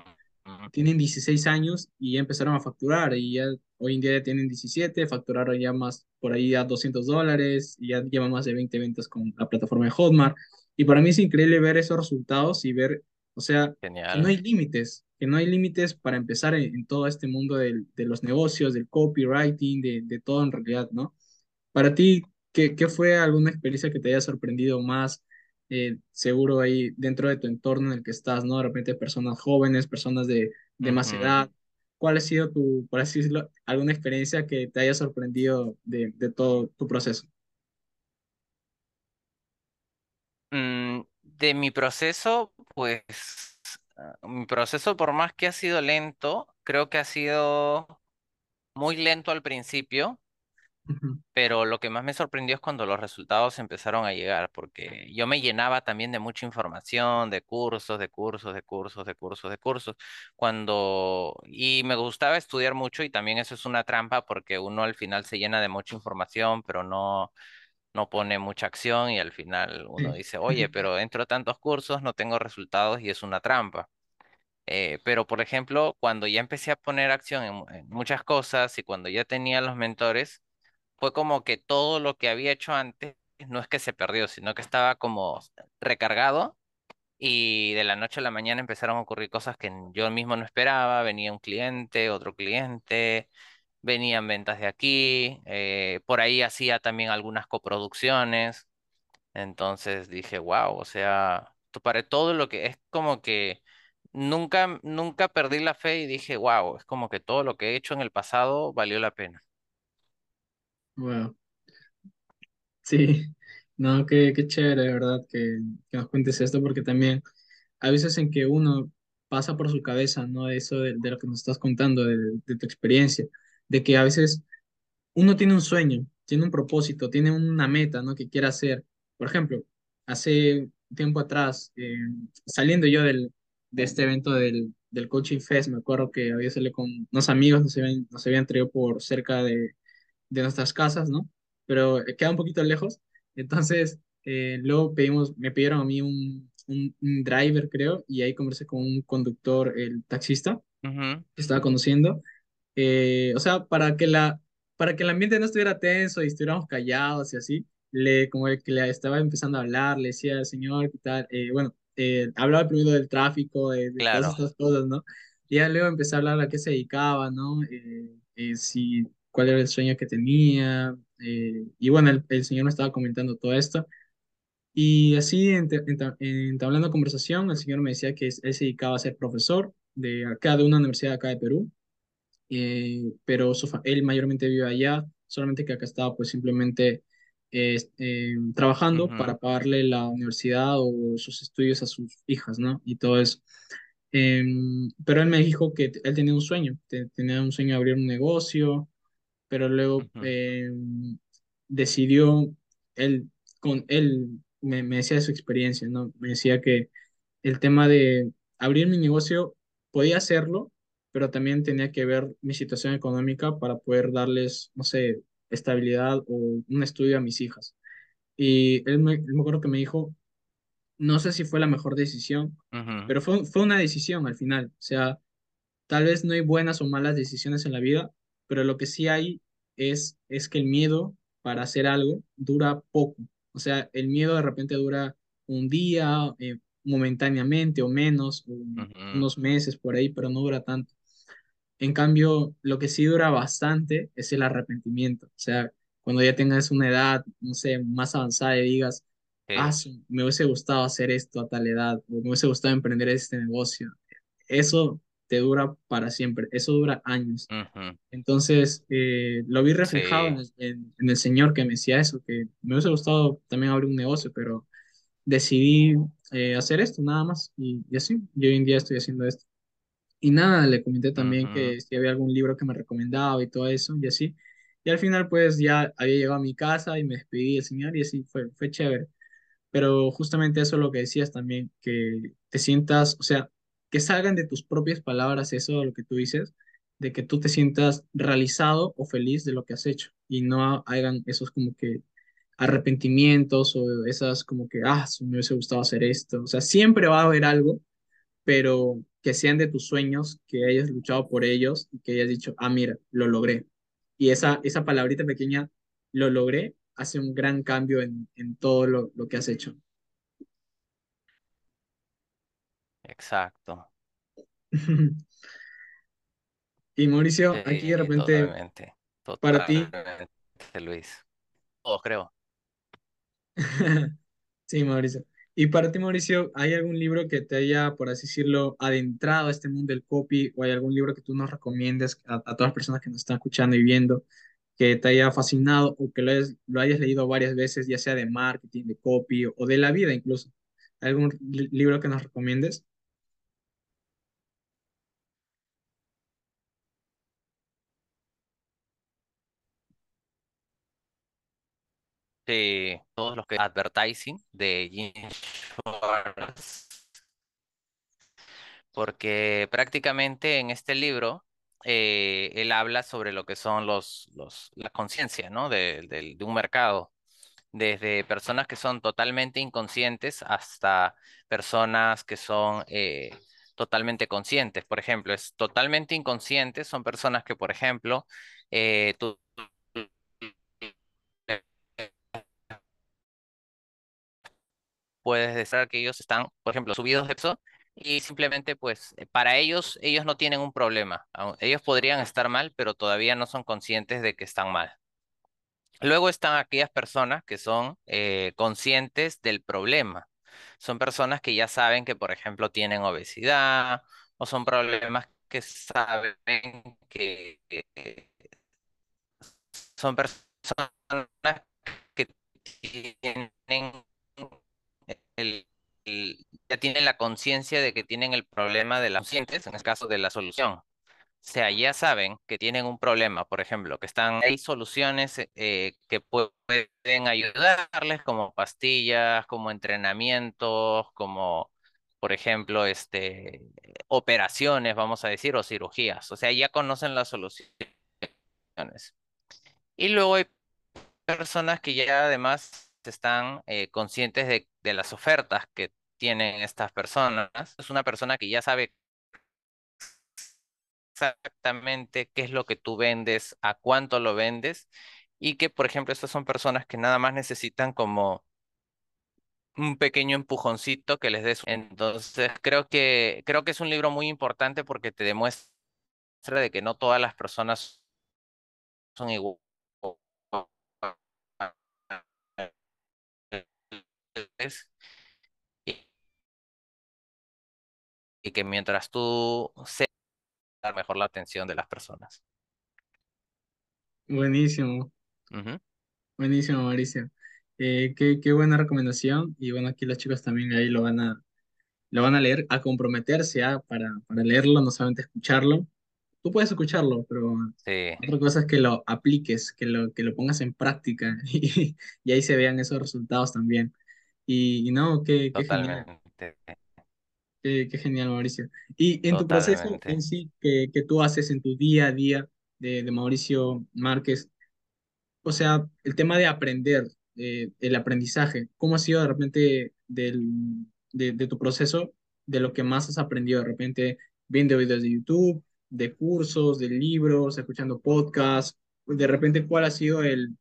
tienen 16 años y ya empezaron a facturar y ya hoy en día ya tienen 17, facturaron ya más por ahí a 200 dólares y ya llevan más de 20 ventas con la plataforma de Hotmart. Y para mí es increíble ver esos resultados y ver, o sea, que no genial. hay límites. que no hay límites para empezar en, en todo este mundo del- de los negocios, del copywriting, de, de todo en realidad, ¿no? Para ti, ¿qué, qué fue alguna experiencia que te haya sorprendido más, eh, seguro ahí dentro de tu entorno en el que estás, ¿no? De repente personas jóvenes, personas de, de más edad. ¿Cuál ha sido tu, por así decirlo, alguna experiencia que te haya sorprendido de, de todo tu proceso? Mm, de mi proceso, pues ah, mi proceso por más que ha sido lento, creo que ha sido muy lento al principio Pero lo que más me sorprendió es cuando los resultados empezaron a llegar, porque yo me llenaba también de mucha información, de cursos, de cursos, de cursos, de cursos, de cursos, cuando, y me gustaba estudiar mucho y también eso es una trampa porque uno al final se llena de mucha información, pero no, no pone mucha acción y al final uno dice, oye, pero entro a tantos cursos, no tengo resultados y es una trampa. Eh, pero, por ejemplo, cuando ya empecé a poner acción en en muchas cosas y cuando ya tenía los mentores, fue como que todo lo que había hecho antes no es que se perdió, sino que estaba como recargado y de la noche a la mañana empezaron a ocurrir cosas que yo mismo no esperaba, venía un cliente, otro cliente, venían ventas de aquí, eh, por ahí hacía también algunas coproducciones, entonces dije, wow, o sea, para todo lo que es como que nunca, nunca perdí la fe y dije, wow, es como que todo lo que he hecho en el pasado valió la pena. Wow. Sí, no, qué, qué chévere, de verdad, que, que nos cuentes esto, porque también hay veces en que uno pasa por su cabeza, ¿no? Eso de, de lo que nos estás contando, de, de tu experiencia, de que a veces uno tiene un sueño, tiene un propósito, tiene una meta, ¿no? Que quiere hacer. Por ejemplo, hace tiempo atrás, eh, saliendo yo del, de este evento del, del Coaching Fest, me acuerdo que había salido con unos amigos, nos habían, nos habían traído por cerca de, de nuestras casas, ¿no? Pero eh, queda un poquito lejos. Entonces, eh, luego pedimos, me pidieron a mí un, un, un driver, creo, y ahí conversé con un conductor, el taxista que estaba conduciendo eh, o sea, para que la, para que el ambiente no estuviera tenso y estuviéramos callados y así, le, como el que le estaba empezando a hablar, le decía, señor, ¿qué tal? Eh, bueno, hablaba primero del tráfico, de, de todas estas cosas, ¿no? Y ya luego empecé a hablar a qué se dedicaba, ¿no? Si, cuál era el sueño que tenía, eh, y bueno, el, el señor me estaba comentando todo esto. Y así, enta- enta- entablando conversación, el señor me decía que él se dedicaba a ser profesor de acá, de una universidad acá de Perú, eh, pero él mayormente vive allá, solamente que acá estaba pues simplemente eh, eh, trabajando Ujú, para pagarle la universidad o sus estudios a sus hijas, ¿no? Y todo eso. Em, pero él me dijo que él tenía un sueño, te- tenía un sueño de abrir un negocio, pero luego em, decidió, él, con él me, me decía de su experiencia, ¿no? Me decía que el tema de abrir mi negocio podía hacerlo, pero también tenía que ver mi situación económica para poder darles, no sé, estabilidad o un estudio a mis hijas. Y él me, me acuerdo que me dijo, no sé si fue la mejor decisión, pero fue, fue una decisión al final. O sea, tal vez no hay buenas o malas decisiones en la vida, pero lo que sí hay es, es que el miedo para hacer algo dura poco. O sea, el miedo de repente dura un día, eh, momentáneamente o menos, o unos meses por ahí, pero no dura tanto. En cambio, lo que sí dura bastante es el arrepentimiento. O sea, cuando ya tengas una edad, no sé, más avanzada y digas, ah, sí, me hubiese gustado hacer esto a tal edad, o me hubiese gustado emprender este negocio. Eso te dura para siempre, eso dura años. ujú, Entonces, eh, lo vi reflejado en sí, el, en- en el señor que me decía eso, que me hubiese gustado también abrir un negocio, pero decidí eh, hacer esto nada más. Y, y así, yo hoy en día estoy haciendo esto. Y nada, le comenté también ujú, que si había algún libro que me recomendaba y todo eso, y así. Y al final, pues ya había llegado a mi casa y me despedí del señor y así fue, fue chévere. Pero justamente eso es lo que decías también, que te sientas, o sea, que salgan de tus propias palabras eso, lo que tú dices, de que tú te sientas realizado o feliz de lo que has hecho y no hagan esos como que arrepentimientos o esas como que, ah, me hubiese gustado hacer esto. O sea, siempre va a haber algo pero que sean de tus sueños, que hayas luchado por ellos y que hayas dicho, ah, mira, lo logré. Y esa, esa palabrita pequeña, lo logré, hace un gran cambio en, en todo lo, lo que has hecho. Exacto. Y Mauricio, aquí de repente, totalmente, para ti, Luis. Todos creo. sí, Mauricio. Y para ti, Mauricio, ¿hay algún libro que te haya, por así decirlo, adentrado a este mundo del copy o hay algún libro que tú nos recomiendes a, a todas las personas que nos están escuchando y viendo que te haya fascinado o que lo hayas, lo hayas leído varias veces, ya sea de marketing, de copy o de la vida incluso? ¿Algún li- libro que nos recomiendes? Sí, todos los que advertising de Jim Schwartz, porque prácticamente en este libro eh, él habla sobre lo que son los, los, la conciencia, ¿no? de, de un mercado. desde personas que son totalmente inconscientes hasta personas que son eh, totalmente conscientes. Por ejemplo, es totalmente inconscientes, son personas que, por ejemplo, eh, tú puedes decir que ellos están, por ejemplo, subidos de peso y simplemente, pues, eh, para ellos, ellos no tienen un problema. Ellos podrían estar mal, pero todavía no son conscientes de que están mal. Luego están aquellas personas que son eh, conscientes del problema. Son personas que ya saben que, por ejemplo, tienen obesidad o son problemas que saben que son personas que tienen el, el- ya tienen la conciencia de que tienen el problema de las conscientes, en el caso de la solución. O sea, ya saben que tienen un problema, por ejemplo, que están, hay soluciones eh, que pueden ayudarles, como pastillas, como entrenamientos, como, por ejemplo, este, operaciones, vamos a decir, o cirugías. O sea, ya conocen las soluciones. Y luego hay personas que ya además están eh, conscientes de, las ofertas que tienen estas personas. Es una persona que ya sabe exactamente qué es lo que tú vendes, a cuánto lo vendes, y que, por ejemplo, estas son personas que nada más necesitan como un pequeño empujoncito que les des. Entonces, creo que, creo que es un libro muy importante porque te demuestra de que no todas las personas son iguales y, y que mientras tú sepas dar mejor la atención de las personas. Buenísimo, buenísimo, Mauricio. Eh, qué, qué buena recomendación. Y bueno, aquí los chicos también ahí lo van a, lo van a leer, a comprometerse ah, para, para leerlo, no solamente escucharlo. Tú puedes escucharlo, pero Sí, otra cosa es que lo apliques, que lo, que lo pongas en práctica y, y ahí se vean esos resultados también. Y, no, qué, qué genial, totalmente, qué, qué genial, Mauricio. Y en tu proceso en sí que, que tú haces en tu día a día de, de Mauricio Márquez, o sea, el tema de aprender, eh, el aprendizaje, ¿cómo ha sido de repente del, de, de tu proceso, de lo que más has aprendido de repente viendo videos de YouTube, de cursos, de libros, escuchando podcasts? De repente, ¿cuál ha sido el,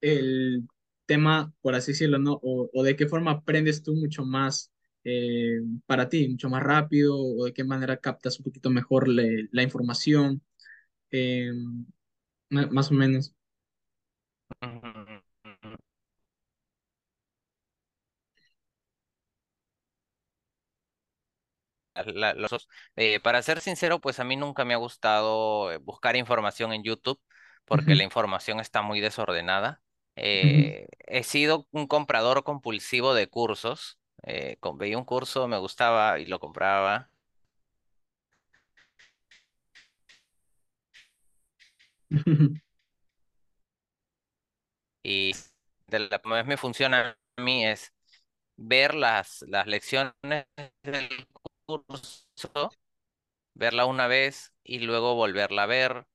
el tema, por así decirlo, ¿no? O, o de qué forma aprendes tú mucho más eh, para ti, mucho más rápido, o de qué manera captas un poquito mejor le- la información, eh, más o menos. la- los dos. Eh, para ser sincero, pues a mí nunca me ha gustado buscar información en YouTube porque la información está muy desordenada. Eh, he sido un comprador compulsivo de cursos. Eh, con- veía un curso, me gustaba y lo compraba. Y de la que más me funciona a mí es ver las, las lecciones del curso, verla una vez y luego volverla a ver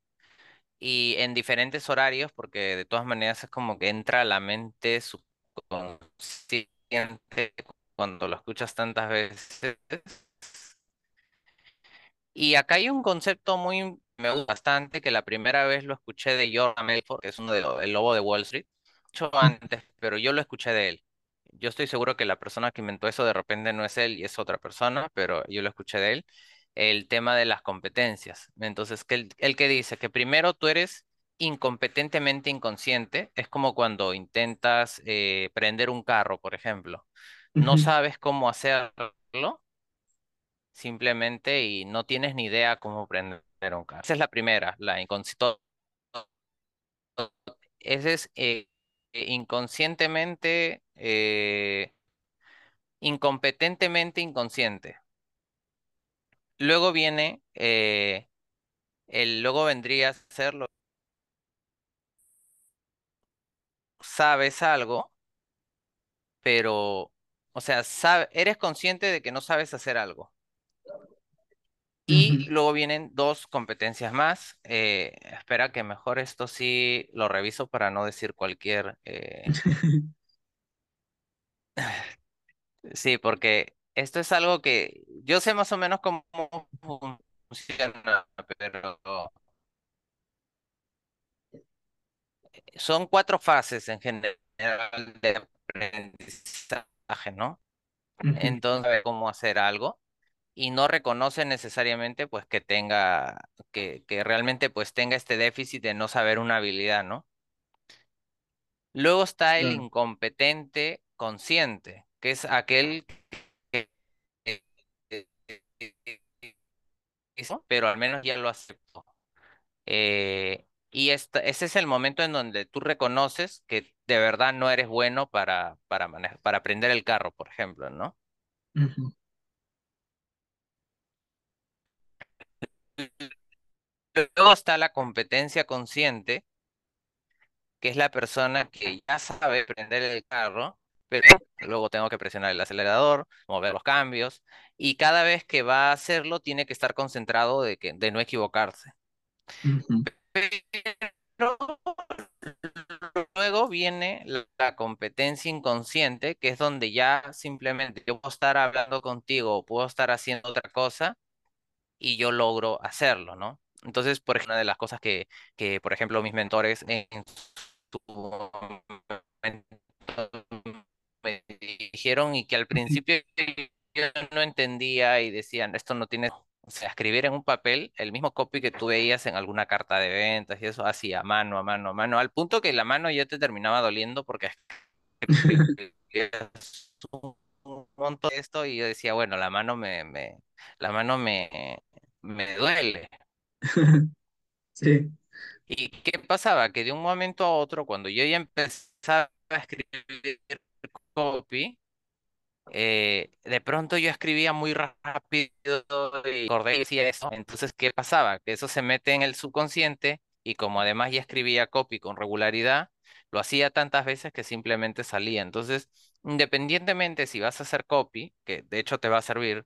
y en diferentes horarios, porque de todas maneras es como que entra a la mente subconsciente cuando lo escuchas tantas veces. Y acá hay un concepto muy, me gusta bastante, que la primera vez lo escuché de Jordan Belfort, que es uno de los, el lobo de Wall Street, mucho antes, pero yo lo escuché de él. yo estoy seguro que la persona que inventó eso de repente no es él y es otra persona, pero yo lo escuché de él, el tema de las competencias. Entonces, que el, el que dice que primero tú eres incompetentemente inconsciente, es como cuando intentas eh, prender un carro, por ejemplo. No sabes cómo hacerlo, simplemente, y no tienes ni idea cómo prender un carro. Esa es la primera, la inconsciente. Ese es eh, inconscientemente, eh, incompetentemente inconsciente. Luego viene, eh, el, luego vendría a ser lo, sabes algo, pero, o sea, sabe- eres consciente de que no sabes hacer algo. Y luego vienen dos competencias más. eh, espera que mejor esto sí lo reviso para no decir cualquier... eh, sí, porque esto es algo que yo sé más o menos cómo funciona, pero son cuatro fases en general de aprendizaje, ¿no? Entonces, cómo hacer algo y no reconoce necesariamente pues que tenga, que, que realmente pues tenga este déficit de no saber una habilidad, ¿no? Luego está el incompetente consciente, que es aquel pero al menos ya lo aceptó. Eh, y esta- ese es el momento en donde tú reconoces que de verdad no eres bueno para, para manejar, para aprender el carro, por ejemplo, ¿no? Ujú, Luego está la competencia consciente, que es la persona que ya sabe prender el carro, pero luego tengo que presionar el acelerador, mover los cambios, y cada vez que va a hacerlo tiene que estar concentrado de que, de no equivocarse. ujú, Pero luego viene la competencia inconsciente, que es donde ya simplemente yo puedo estar hablando contigo puedo estar haciendo otra cosa y yo logro hacerlo, ¿no? Entonces, por ejemplo, una de las cosas que, que por ejemplo, mis mentores en su momento me dijeron y que al principio yo no entendía y decían, esto no tiene, o sea, escribir en un papel el mismo copy que tú veías en alguna carta de ventas y eso, así a mano, a mano, a mano, al punto que la mano ya te terminaba doliendo porque un montón de esto y yo decía, bueno, la mano me, me, la mano me, me duele. Sí. ¿Y qué pasaba? Que de un momento a otro, cuando yo ya empezaba a escribir copy, eh, de pronto yo escribía muy rápido y acordé y decía eso. Entonces, ¿qué pasaba? Que eso se mete en el subconsciente y como además ya escribía copy con regularidad, lo hacía tantas veces que simplemente salía. Entonces, independientemente si vas a hacer copy, que de hecho te va a servir,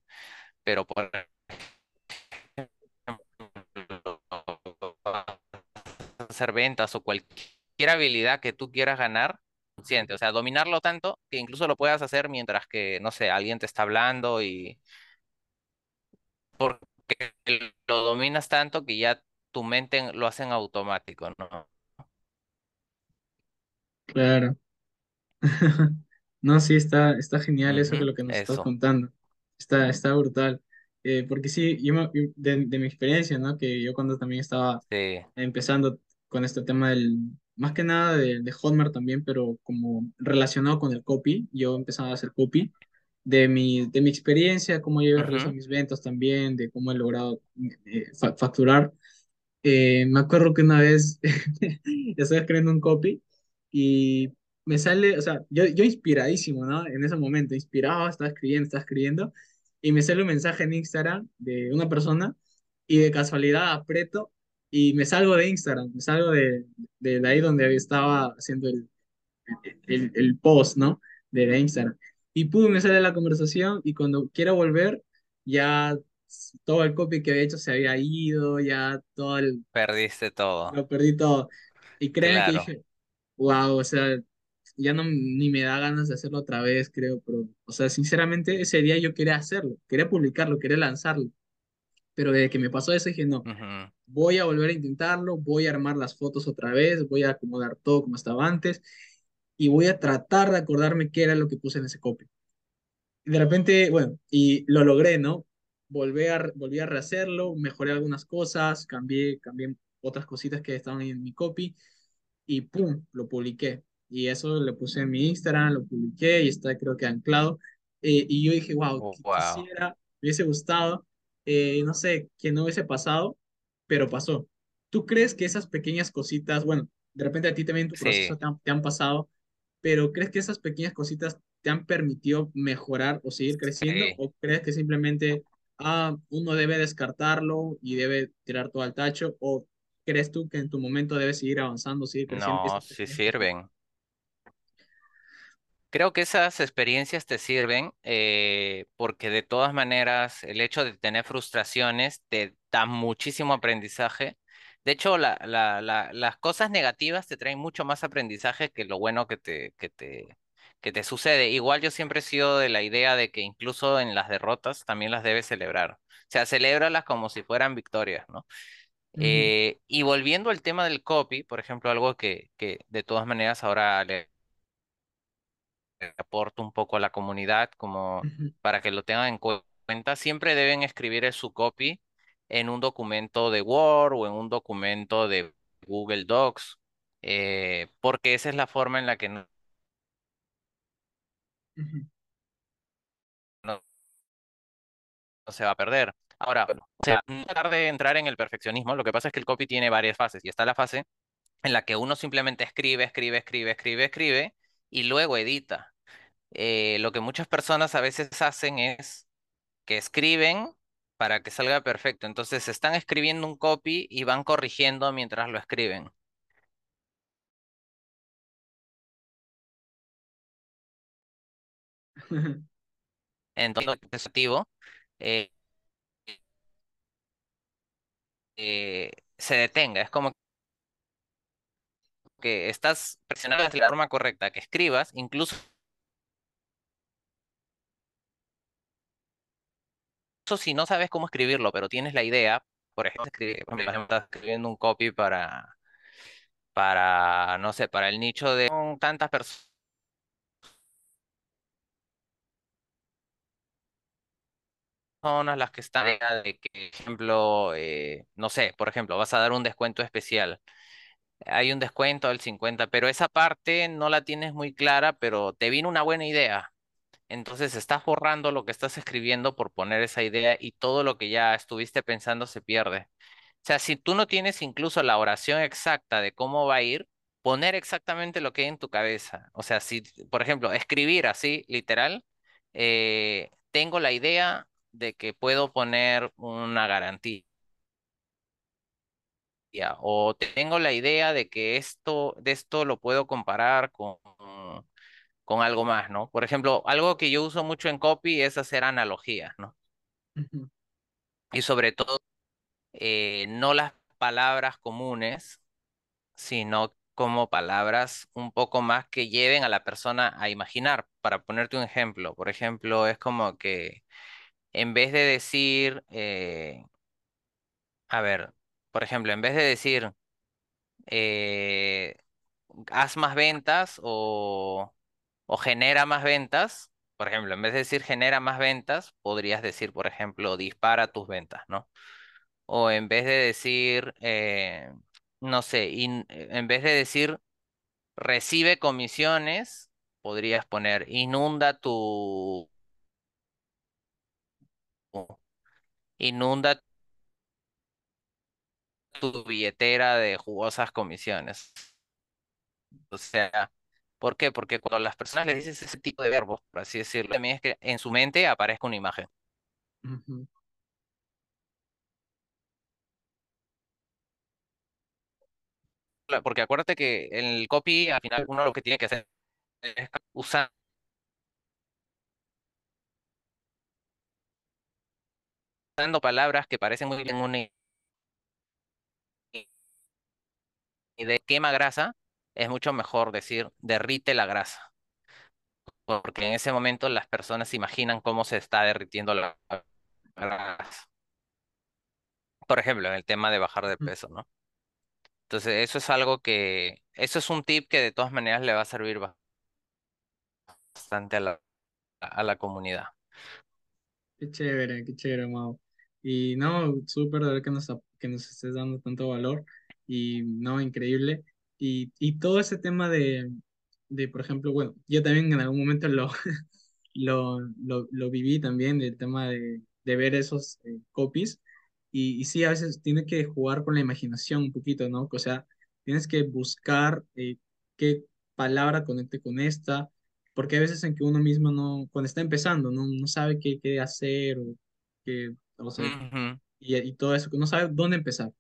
pero por ejemplo, hacer ventas o cualquier habilidad que tú quieras ganar, consciente, o sea, dominarlo tanto que incluso lo puedas hacer mientras que, no sé, alguien te está hablando y porque lo dominas tanto que ya tu mente lo hace en automático, ¿no? Claro. No, sí, está, está genial eso que Ujú, lo que nos estás contando. Está, está brutal. Eh, porque sí, yo de, de mi experiencia, ¿no? Que yo cuando también estaba sí. empezando con este tema del, más que nada de, de Hotmart también, pero como relacionado con el copy, yo empezaba a hacer copy de mi, de mi experiencia, cómo yo he realizado mis ventas también, de cómo he logrado eh, fa- facturar. Eh, me acuerdo que una vez estaba escribiendo un copy y me sale, o sea, yo, yo inspiradísimo, ¿no? En ese momento, inspirado, estaba escribiendo, estaba escribiendo, y me sale un mensaje en Instagram de una persona y de casualidad aprieto y me salgo de Instagram, me salgo de, de, de ahí donde estaba haciendo el, el, el post, ¿no? De, Instagram. Y pum, me sale la conversación y cuando quiero volver, ya todo el copy que había hecho se había ido, ya todo el, Perdiste todo, lo perdí todo. Y que claro. dije, wow, o sea, ya no ni me da ganas de hacerlo otra vez, creo, pero, o sea, sinceramente ese día yo quería hacerlo, quería publicarlo, quería lanzarlo, pero desde que me pasó eso dije, no, voy a volver a intentarlo, voy a armar las fotos otra vez, voy a acomodar todo como estaba antes y voy a tratar de acordarme qué era lo que puse en ese copy. Y de repente, bueno, y lo logré, ¿no? Volví a, volví a rehacerlo, mejoré algunas cosas, cambié, cambié otras cositas que estaban en mi copy y ¡pum! lo publiqué. Y eso lo puse en mi Instagram, lo publiqué y está creo que anclado. Eh, y yo dije, wow, Wow. quisiera, me hubiese gustado, eh, no sé, que no hubiese pasado, pero pasó. ¿Tú crees que esas pequeñas cositas, bueno, de repente a ti también en tu proceso Sí, te han, te han pasado, pero crees que esas pequeñas cositas te han permitido mejorar o seguir creciendo? sí. ¿O crees que simplemente, ah, uno debe descartarlo y debe tirar todo al tacho? ¿O crees tú que en tu momento debes seguir avanzando, seguir creciendo No, sí sirven. Creo que esas experiencias te sirven eh, porque de todas maneras el hecho de tener frustraciones te da muchísimo aprendizaje. De hecho, la- la- la- las cosas negativas te traen mucho más aprendizaje que lo bueno que te, que te, que te sucede. Igual yo siempre he sido de la idea de que incluso en las derrotas también las debes celebrar. O sea, celébralas como si fueran victorias, ¿no? Ujú, Eh, y volviendo al tema del copy, por ejemplo, algo que, que de todas maneras ahora le aporto un poco a la comunidad como para que lo tengan en cu- cuenta, siempre deben escribir su copy en un documento de Word o en un documento de Google Docs, eh, porque esa es la forma en la que no- no se va a perder. Ahora, o sea, no tratar de entrar en el perfeccionismo, lo que pasa es que el copy tiene varias fases y está la fase en la que uno simplemente escribe, escribe, escribe, escribe, escribe y luego edita. Eh, lo que muchas personas a veces hacen es que escriben para que salga perfecto. Entonces están escribiendo un copy y van corrigiendo mientras lo escriben. Entonces, es activo, eh, eh, se detenga. Es como que estás presionando de la forma correcta, que escribas, incluso si no sabes cómo escribirlo, pero tienes la idea, por ejemplo, estás escribiendo un copy para, para, no sé, para el nicho de tantas personas las que están de que, ejemplo, eh, no sé, por ejemplo, vas a dar un descuento especial. Hay un descuento del 50, pero esa parte no la tienes muy clara, pero te vino una buena idea. Entonces estás borrando lo que estás escribiendo por poner esa idea y todo lo que ya estuviste pensando se pierde. O sea, si tú no tienes incluso la oración exacta de cómo va a ir, poner exactamente lo que hay en tu cabeza. O sea, si, por ejemplo, escribir así, literal, eh, tengo la idea de que puedo poner una garantía ya, O tengo la idea de que esto, de esto lo puedo comparar con, con algo más, ¿no? Por ejemplo, algo que yo uso mucho en copy es hacer analogías, ¿no? Y sobre todo, eh, no las palabras comunes, sino como palabras un poco más que lleven a la persona a imaginar. Para ponerte un ejemplo, por ejemplo, es como que en vez de decir, eh, a ver, por ejemplo, en vez de decir, eh, haz más ventas o, o genera más ventas. Por ejemplo, en vez de decir genera más ventas, podrías decir, por ejemplo, dispara tus ventas, ¿no? O en vez de decir, eh, no sé, en vez de decir recibe comisiones, podrías poner inunda tu, inunda tu billetera de jugosas comisiones. O sea, ¿por qué? Porque cuando las personas les dices ese tipo de verbos, por así decirlo, también es que en su mente aparezca una imagen. Porque acuérdate que en el copy, al final, uno lo que tiene que hacer es usando palabras que parecen muy bien una idea. Quema grasa, es mucho mejor decir derrite la grasa. Porque en ese momento las personas se imaginan cómo se está derritiendo la grasa. Por ejemplo, en el tema de bajar de ujú. peso, ¿no? Entonces, eso es algo que, eso es un tip que de todas maneras le va a servir bastante a la, a la comunidad. Qué chévere, qué chévere, Mau. Y no, súper de ver que nos, que nos estés dando tanto valor y no, increíble. Y, y todo ese tema de, de, por ejemplo, bueno, yo también en algún momento lo, lo, lo, lo viví también, el tema de, de ver esos eh, copies. Y, y sí, a veces tiene que jugar con la imaginación un poquito, ¿no? O sea, tienes que buscar eh, qué palabra conecte con esta porque hay veces en que uno mismo no, cuando está empezando, no, no sabe qué, qué hacer o qué, o sea, Ujú, y, y todo eso, que no sabe dónde empezar.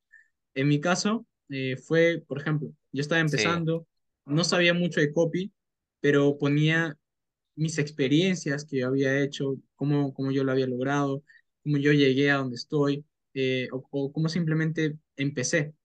En mi caso, eh, fue, por ejemplo, yo estaba Sí. empezando, no sabía mucho de copy, pero ponía mis experiencias que yo había hecho, cómo, cómo yo lo había logrado, cómo yo llegué a donde estoy, eh, o, o cómo simplemente empecé.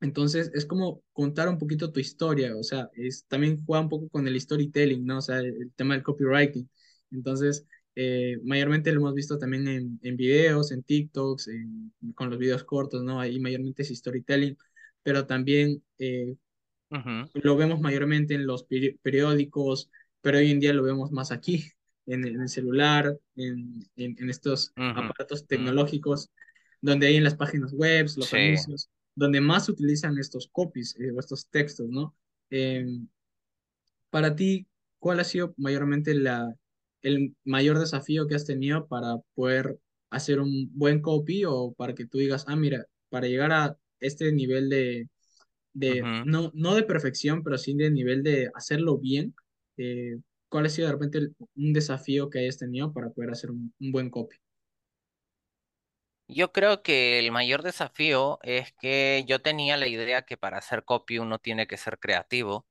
Entonces, es como contar un poquito tu historia, o sea, es, también juega un poco con el storytelling, ¿no? O sea, el, el tema del copywriting. Entonces, eh, mayormente lo hemos visto también en, en videos, en TikToks, en- con los videos cortos, ¿no? Ahí mayormente es storytelling, pero también eh, ujú, lo vemos mayormente en los peri- periódicos, pero hoy en día lo vemos más aquí, en, el en el celular, en, en- en estos ujú, aparatos ujú. tecnológicos, donde hay en las páginas web, los Sí. anuncios, donde más se utilizan estos copies eh, o estos textos, ¿no? Em, para ti, ¿cuál ha sido mayormente la, el mayor desafío que has tenido para poder hacer un buen copy o para que tú digas, ah, mira, para llegar a este nivel de de, no, no de perfección, pero sí de nivel de hacerlo bien, eh, ¿cuál ha sido de repente el- un desafío que hayas tenido para poder hacer un, un buen copy? Yo creo que el mayor desafío es que yo tenía la idea que para hacer copy uno tiene que ser creativo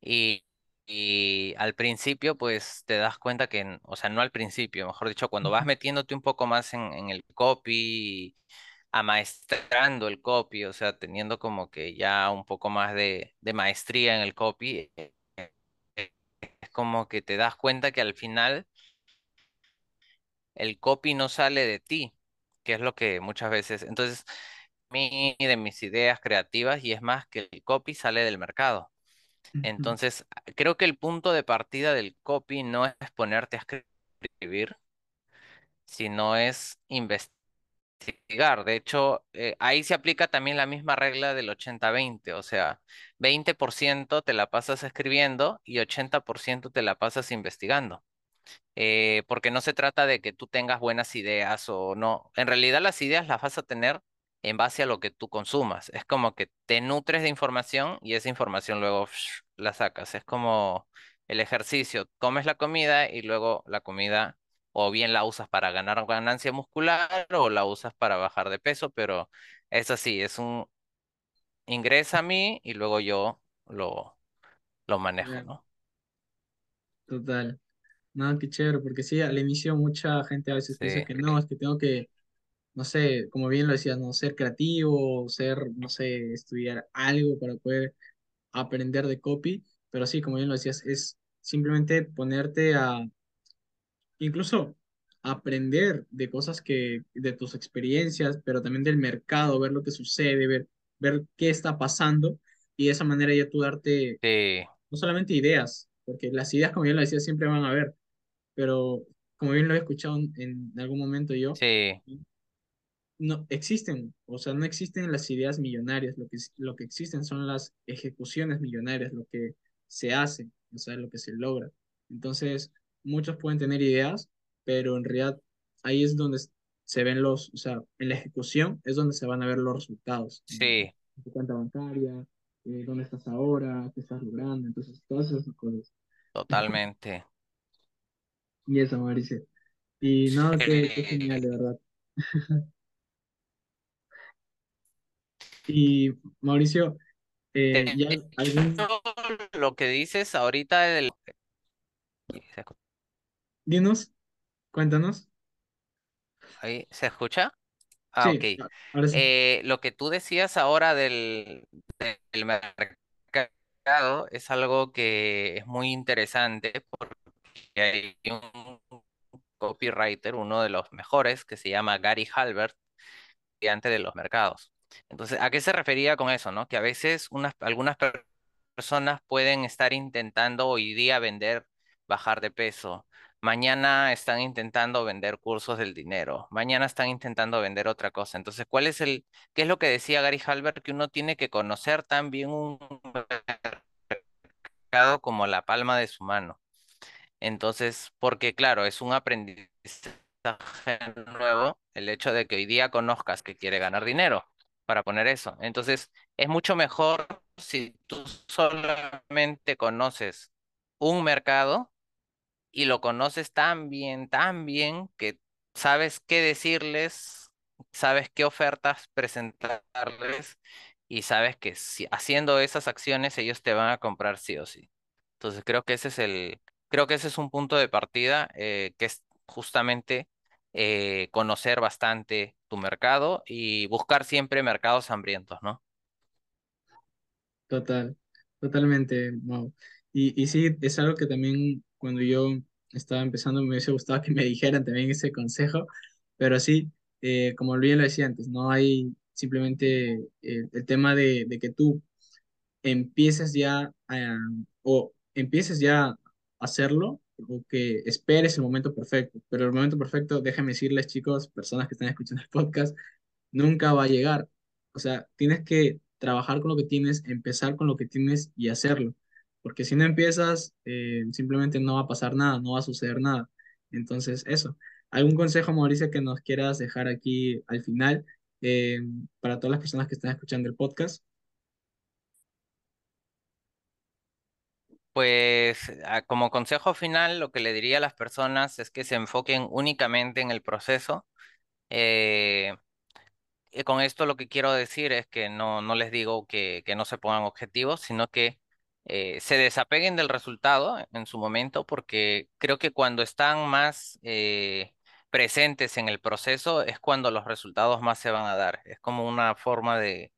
y, y al principio pues te das cuenta que, o sea, no al principio, mejor dicho, cuando vas metiéndote un poco más en, en el copy, amaestrando el copy, o sea, teniendo como que ya un poco más de, de maestría en el copy, eh, eh, es como que te das cuenta que al final el copy no sale de ti, que es lo que muchas veces, entonces, mí de mis ideas creativas y es más que el copy sale del mercado. Entonces, creo que el punto de partida del copy no es ponerte a escribir, sino es investigar. De hecho, eh, ahí se aplica también la misma regla del ochenta veinte, o sea, 20% te la pasas escribiendo y 80% te la pasas investigando eh, porque no se trata de que tú tengas buenas ideas o no. En realidad las ideas las vas a tener en base a lo que tú consumas. Es como que te nutres de información y esa información luego la sacas. Es como el ejercicio. Comes la comida y luego la comida o bien la usas para ganar ganancia muscular o la usas para bajar de peso, pero es así, es un ingresa a mí y luego yo lo, lo manejo, ¿no? total. No, qué chévere, porque sí, al inicio mucha gente a veces piensa que no, es que tengo que, no sé, como bien lo decías, no ser creativo, ser, no sé, estudiar algo para poder aprender de copy, pero sí, como bien lo decías, es simplemente ponerte a incluso aprender de cosas que, de tus experiencias, pero también del mercado, ver lo que sucede, ver, ver qué está pasando y de esa manera ya tú darte sí, no solamente ideas, porque las ideas, como yo lo decía, siempre van a haber, pero como bien lo he escuchado en, algún momento yo, sí, no existen, o sea, no existen las ideas millonarias, lo que, lo que existen son las ejecuciones millonarias, lo que se hace, o sea, lo que se logra. Entonces, muchos pueden tener ideas, pero en realidad ahí es donde se ven los, o sea, en la ejecución es donde se van a ver los resultados, sí, tu cuenta bancaria, eh, dónde estás ahora, qué estás logrando, entonces, todas esas cosas. totalmente. Y eso, Mauricio. Y no, qué, qué genial, de verdad. Y Mauricio, De Eh, ¿ya hecho, algún, lo que dices ahorita del... dinos, cuéntanos? ahí, ¿Se escucha? Ah, ok. Sí, ahora sí. Eh, lo que tú decías ahora del, del mercado es algo que es muy interesante porque hay un copywriter, uno de los mejores, que se llama Gary Halbert, estudiante de los mercados. Entonces, ¿a qué se refería con eso, no? Que a veces unas, algunas per- personas pueden estar intentando hoy día vender bajar de peso. Mañana están intentando vender cursos del dinero. Mañana están intentando vender otra cosa. Entonces, ¿cuál es el, qué es lo que decía Gary Halbert? Que uno tiene que conocer también un mercado como la palma de su mano. Entonces, porque claro, es un aprendizaje nuevo el hecho de que hoy día conozcas que quiere ganar dinero para poner eso. Entonces, es mucho mejor si tú solamente conoces un mercado y lo conoces tan bien, tan bien que sabes qué decirles, sabes qué ofertas presentarles y sabes que si, haciendo esas acciones ellos te van a comprar sí o sí. Entonces creo que ese es el, creo que ese es un punto de partida eh, que es justamente eh, conocer bastante tu mercado y buscar siempre mercados hambrientos, ¿no? Total, totalmente, Mau. Y, y sí, es algo que también cuando yo estaba empezando me hubiese gustado que me dijeran también ese consejo, pero sí, eh, como bien lo decía antes, no hay simplemente eh, el tema de, que tú empieces ya o empieces ya a hacerlo o que esperes el momento perfecto. Pero el momento perfecto, déjame decirles, chicos, personas que están escuchando el podcast, nunca va a llegar. O sea, tienes que trabajar con lo que tienes, empezar con lo que tienes y hacerlo. Porque si no empiezas, eh, simplemente no va a pasar nada, no va a suceder nada. Entonces, eso. ¿Algún consejo, Mauricio, que nos quieras dejar aquí al final eh, para todas las personas que están escuchando el podcast? Pues ah, como consejo final, lo que le diría a las personas es que se enfoquen únicamente en el proceso. Eh, y con esto lo que quiero decir es que no, no les digo que, que no se pongan objetivos, sino que eh, se desapeguen del resultado en su momento, porque creo que cuando están más eh, presentes en el proceso es cuando los resultados más se van a dar. Es como una forma de,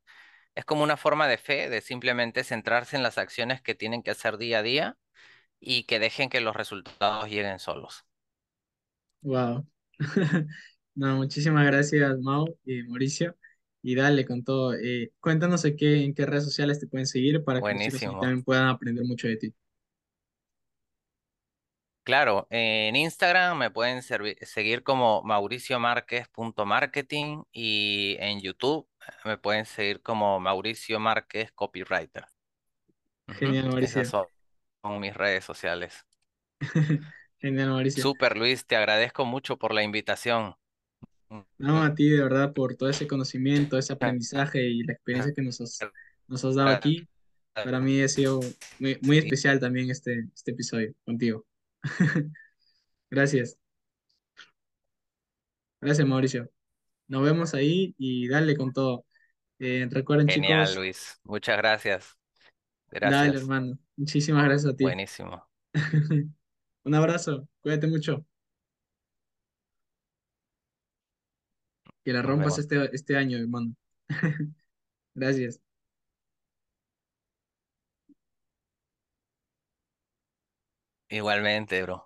es como una forma de fe, de simplemente centrarse en las acciones que tienen que hacer día a día y que dejen que los resultados lleguen solos. Wow. No, muchísimas gracias, Mau y Mauricio. Y dale con todo. Eh, cuéntanos en qué, en qué redes sociales te pueden seguir para que los también puedan aprender mucho de ti. Claro, en Instagram me pueden seguir como mauriciomarquez.marketing y en YouTube me pueden seguir como Mauricio Márquez Copywriter. Genial, Esas Mauricio. son son mis redes sociales. Genial, Mauricio. Súper, Luis, te agradezco mucho por la invitación. No, a ti de verdad por todo ese conocimiento, ese aprendizaje y la experiencia que nos has, nos has dado aquí. Para mí ha sido muy, muy especial también este, este episodio contigo. Gracias. Gracias, Mauricio. Nos vemos ahí y dale con todo. Eh, recuerden, Genial, chicos, Luis. Muchas gracias. dale, Gracias. hermano. Muchísimas gracias a ti. Buenísimo. Un abrazo. Cuídate mucho. Que la rompas este, este año, hermano. Gracias. Igualmente, bro.